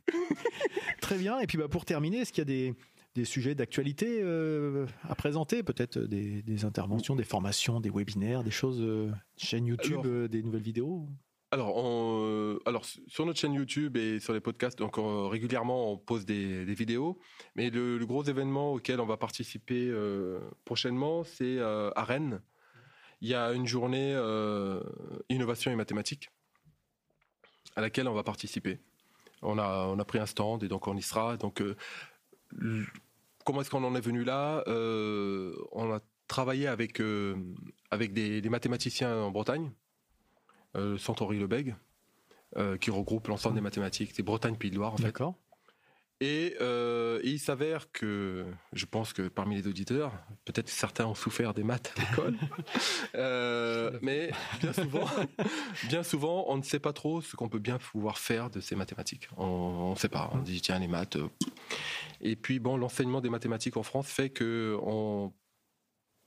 Très bien. Et puis, bah, pour terminer, est-ce qu'il y a des, des sujets d'actualité euh, à présenter Peut-être des, des interventions, des formations, des webinaires, des choses, euh, chaîne YouTube, Alors- euh, des nouvelles vidéos Alors, on, alors, sur notre chaîne YouTube et sur les podcasts, donc régulièrement, on pose des, des vidéos. Mais le, le gros événement auquel on va participer prochainement, c'est à Rennes. Il y a une journée innovation et mathématiques à laquelle on va participer. On a, on a pris un stand et donc on y sera. Donc, euh, comment est-ce qu'on en est venu là Euh, On a travaillé avec, euh, avec des, des mathématiciens en Bretagne euh, Centre Henri Lebègue, euh, qui regroupe l'ensemble des mathématiques, c'est Bretagne Pays de Loire en fait. D'accord. Et, il s'avère que, je pense que parmi les auditeurs, peut-être certains ont souffert des maths à l'école, mais bien souvent, bien souvent, on ne sait pas trop ce qu'on peut bien pouvoir faire de ces mathématiques. On ne sait pas. On dit tiens les maths. Et puis bon, l'enseignement des mathématiques en France fait que on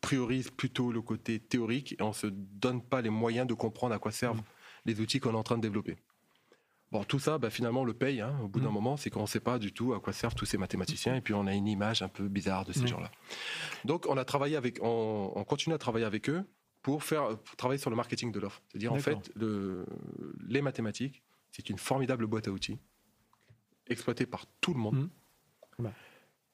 priorise plutôt le côté théorique et on se donne pas les moyens de comprendre à quoi servent mm. les outils qu'on est en train de développer. Bon, tout ça, bah, finalement, le paye. Hein, au bout d'un mm. moment, c'est qu'on ne sait pas du tout à quoi servent tous ces mathématiciens, et puis on a une image un peu bizarre de ces gens-là. Donc, on a travaillé avec, on, continue à travailler avec eux pour faire travailler sur le marketing de l'offre. C'est-à-dire, en fait, le, les mathématiques, c'est une formidable boîte à outils exploitée par tout le monde.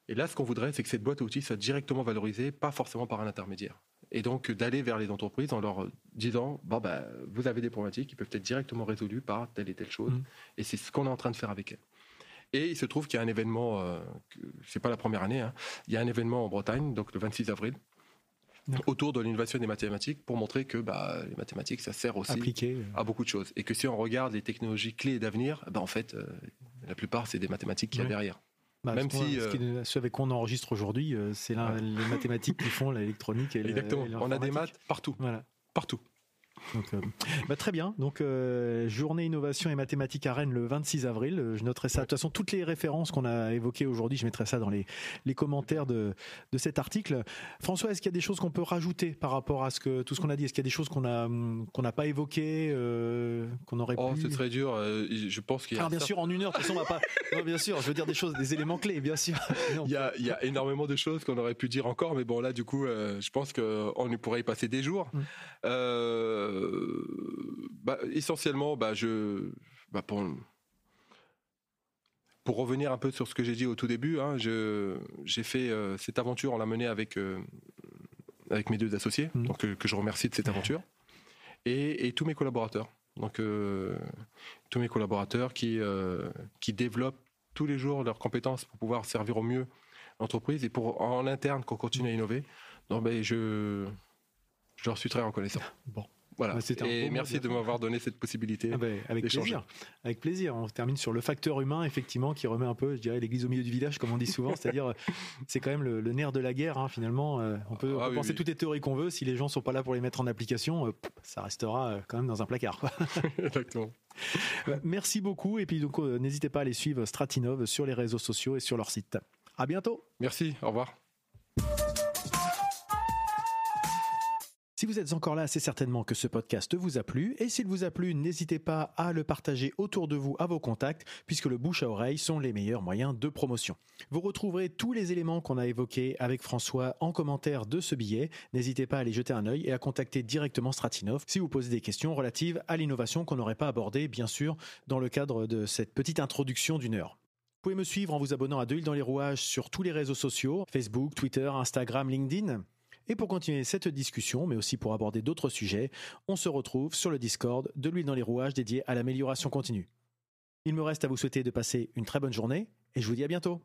Et là, ce qu'on voudrait, c'est que cette boîte à outils soit directement valorisée, pas forcément par un intermédiaire et donc d'aller vers les entreprises en leur disant bon bah vous avez des problématiques qui peuvent être directement résolues par telle et telle chose mm. et c'est ce qu'on est en train de faire avec elles. Et il se trouve qu'il y a un événement, euh, c'est pas la première année, hein, il y a un événement en Bretagne, donc le 26 avril, autour de l'innovation des mathématiques pour montrer que bah, les mathématiques, ça sert aussi euh. à beaucoup de choses. Et que si on regarde les technologies clés d'avenir, bah, en fait, euh, la plupart, c'est des mathématiques qu'il y a derrière. Bah, Même si euh, ce, avec quoi on enregistre aujourd'hui, euh, c'est les mathématiques qui font l'électronique et Exactement. on a des maths partout. Voilà. Partout. Donc, euh, bah, très bien. Donc, euh, journée innovation et mathématiques à Rennes le 26 avril. Euh, je noterai ça. De toute façon, toutes les références qu'on a évoquées aujourd'hui, je mettrai ça dans les, les commentaires de, de cet article. François, est-ce qu'il y a des choses qu'on peut rajouter par rapport à ce que tout ce qu'on a dit? Est-ce qu'il y a des choses qu'on a qu'on n'a pas évoquées, qu'on aurait oh, c'est très dur. je pense qu'il y a. bien sûr, en une heure, de toute façon, on va pas. Non, bien sûr, je veux dire des choses, des éléments clés, bien sûr. il, y a, il y a énormément de choses qu'on aurait pu dire encore, mais bon, là, du coup, je pense qu'on pourrait y passer des jours. Mm. Bah, essentiellement, bah, je, bah, pour, pour revenir un peu sur ce que j'ai dit au tout début, hein, j'ai fait euh, cette aventure, on l'a menée avec, euh, avec mes deux associés, mmh. donc, euh, que je remercie de cette aventure, et, tous mes collaborateurs. Donc, tous mes collaborateurs qui, qui développent tous les jours leurs compétences pour pouvoir servir au mieux l'entreprise et pour en interne qu'on continue à innover. Donc, ben, je, je leur suis très reconnaissant. Bon. Voilà. et merci de m'avoir donné cette possibilité. Ah ben, avec plaisir. Avec plaisir. On termine sur le facteur humain, effectivement, qui remet un peu, je dirais, l'église au milieu du village, comme on dit souvent. C'est-à-dire, c'est quand même le, nerf de la guerre, hein, finalement. Euh, on peut, ah penser toutes les théories qu'on veut. Si les gens sont pas là pour les mettre en application, euh, ça restera euh, quand même dans un placard. Exactement. Merci beaucoup. Et puis, donc, n'hésitez pas à les suivre Stratinov sur les réseaux sociaux et sur leur site. À bientôt. Merci. Au revoir. Si vous êtes encore là, c'est certainement que ce podcast vous a plu. Et s'il vous a plu, n'hésitez pas à le partager autour de vous à vos contacts, puisque le bouche à oreille sont les meilleurs moyens de promotion. Vous retrouverez tous les éléments qu'on a évoqués avec François en commentaire de ce billet. N'hésitez pas à aller jeter un œil et à contacter directement Stratinov si vous posez des questions relatives à l'innovation qu'on n'aurait pas abordée, bien sûr, dans le cadre de cette petite introduction d'une heure. Vous pouvez me suivre en vous abonnant à De dans les rouages sur tous les réseaux sociaux, Facebook, Twitter, Instagram, LinkedIn. Et pour continuer cette discussion, mais aussi pour aborder d'autres sujets, on se retrouve sur le Discord de l'huile dans les rouages dédié à l'amélioration continue. Il me reste à vous souhaiter de passer une très bonne journée et je vous dis à bientôt.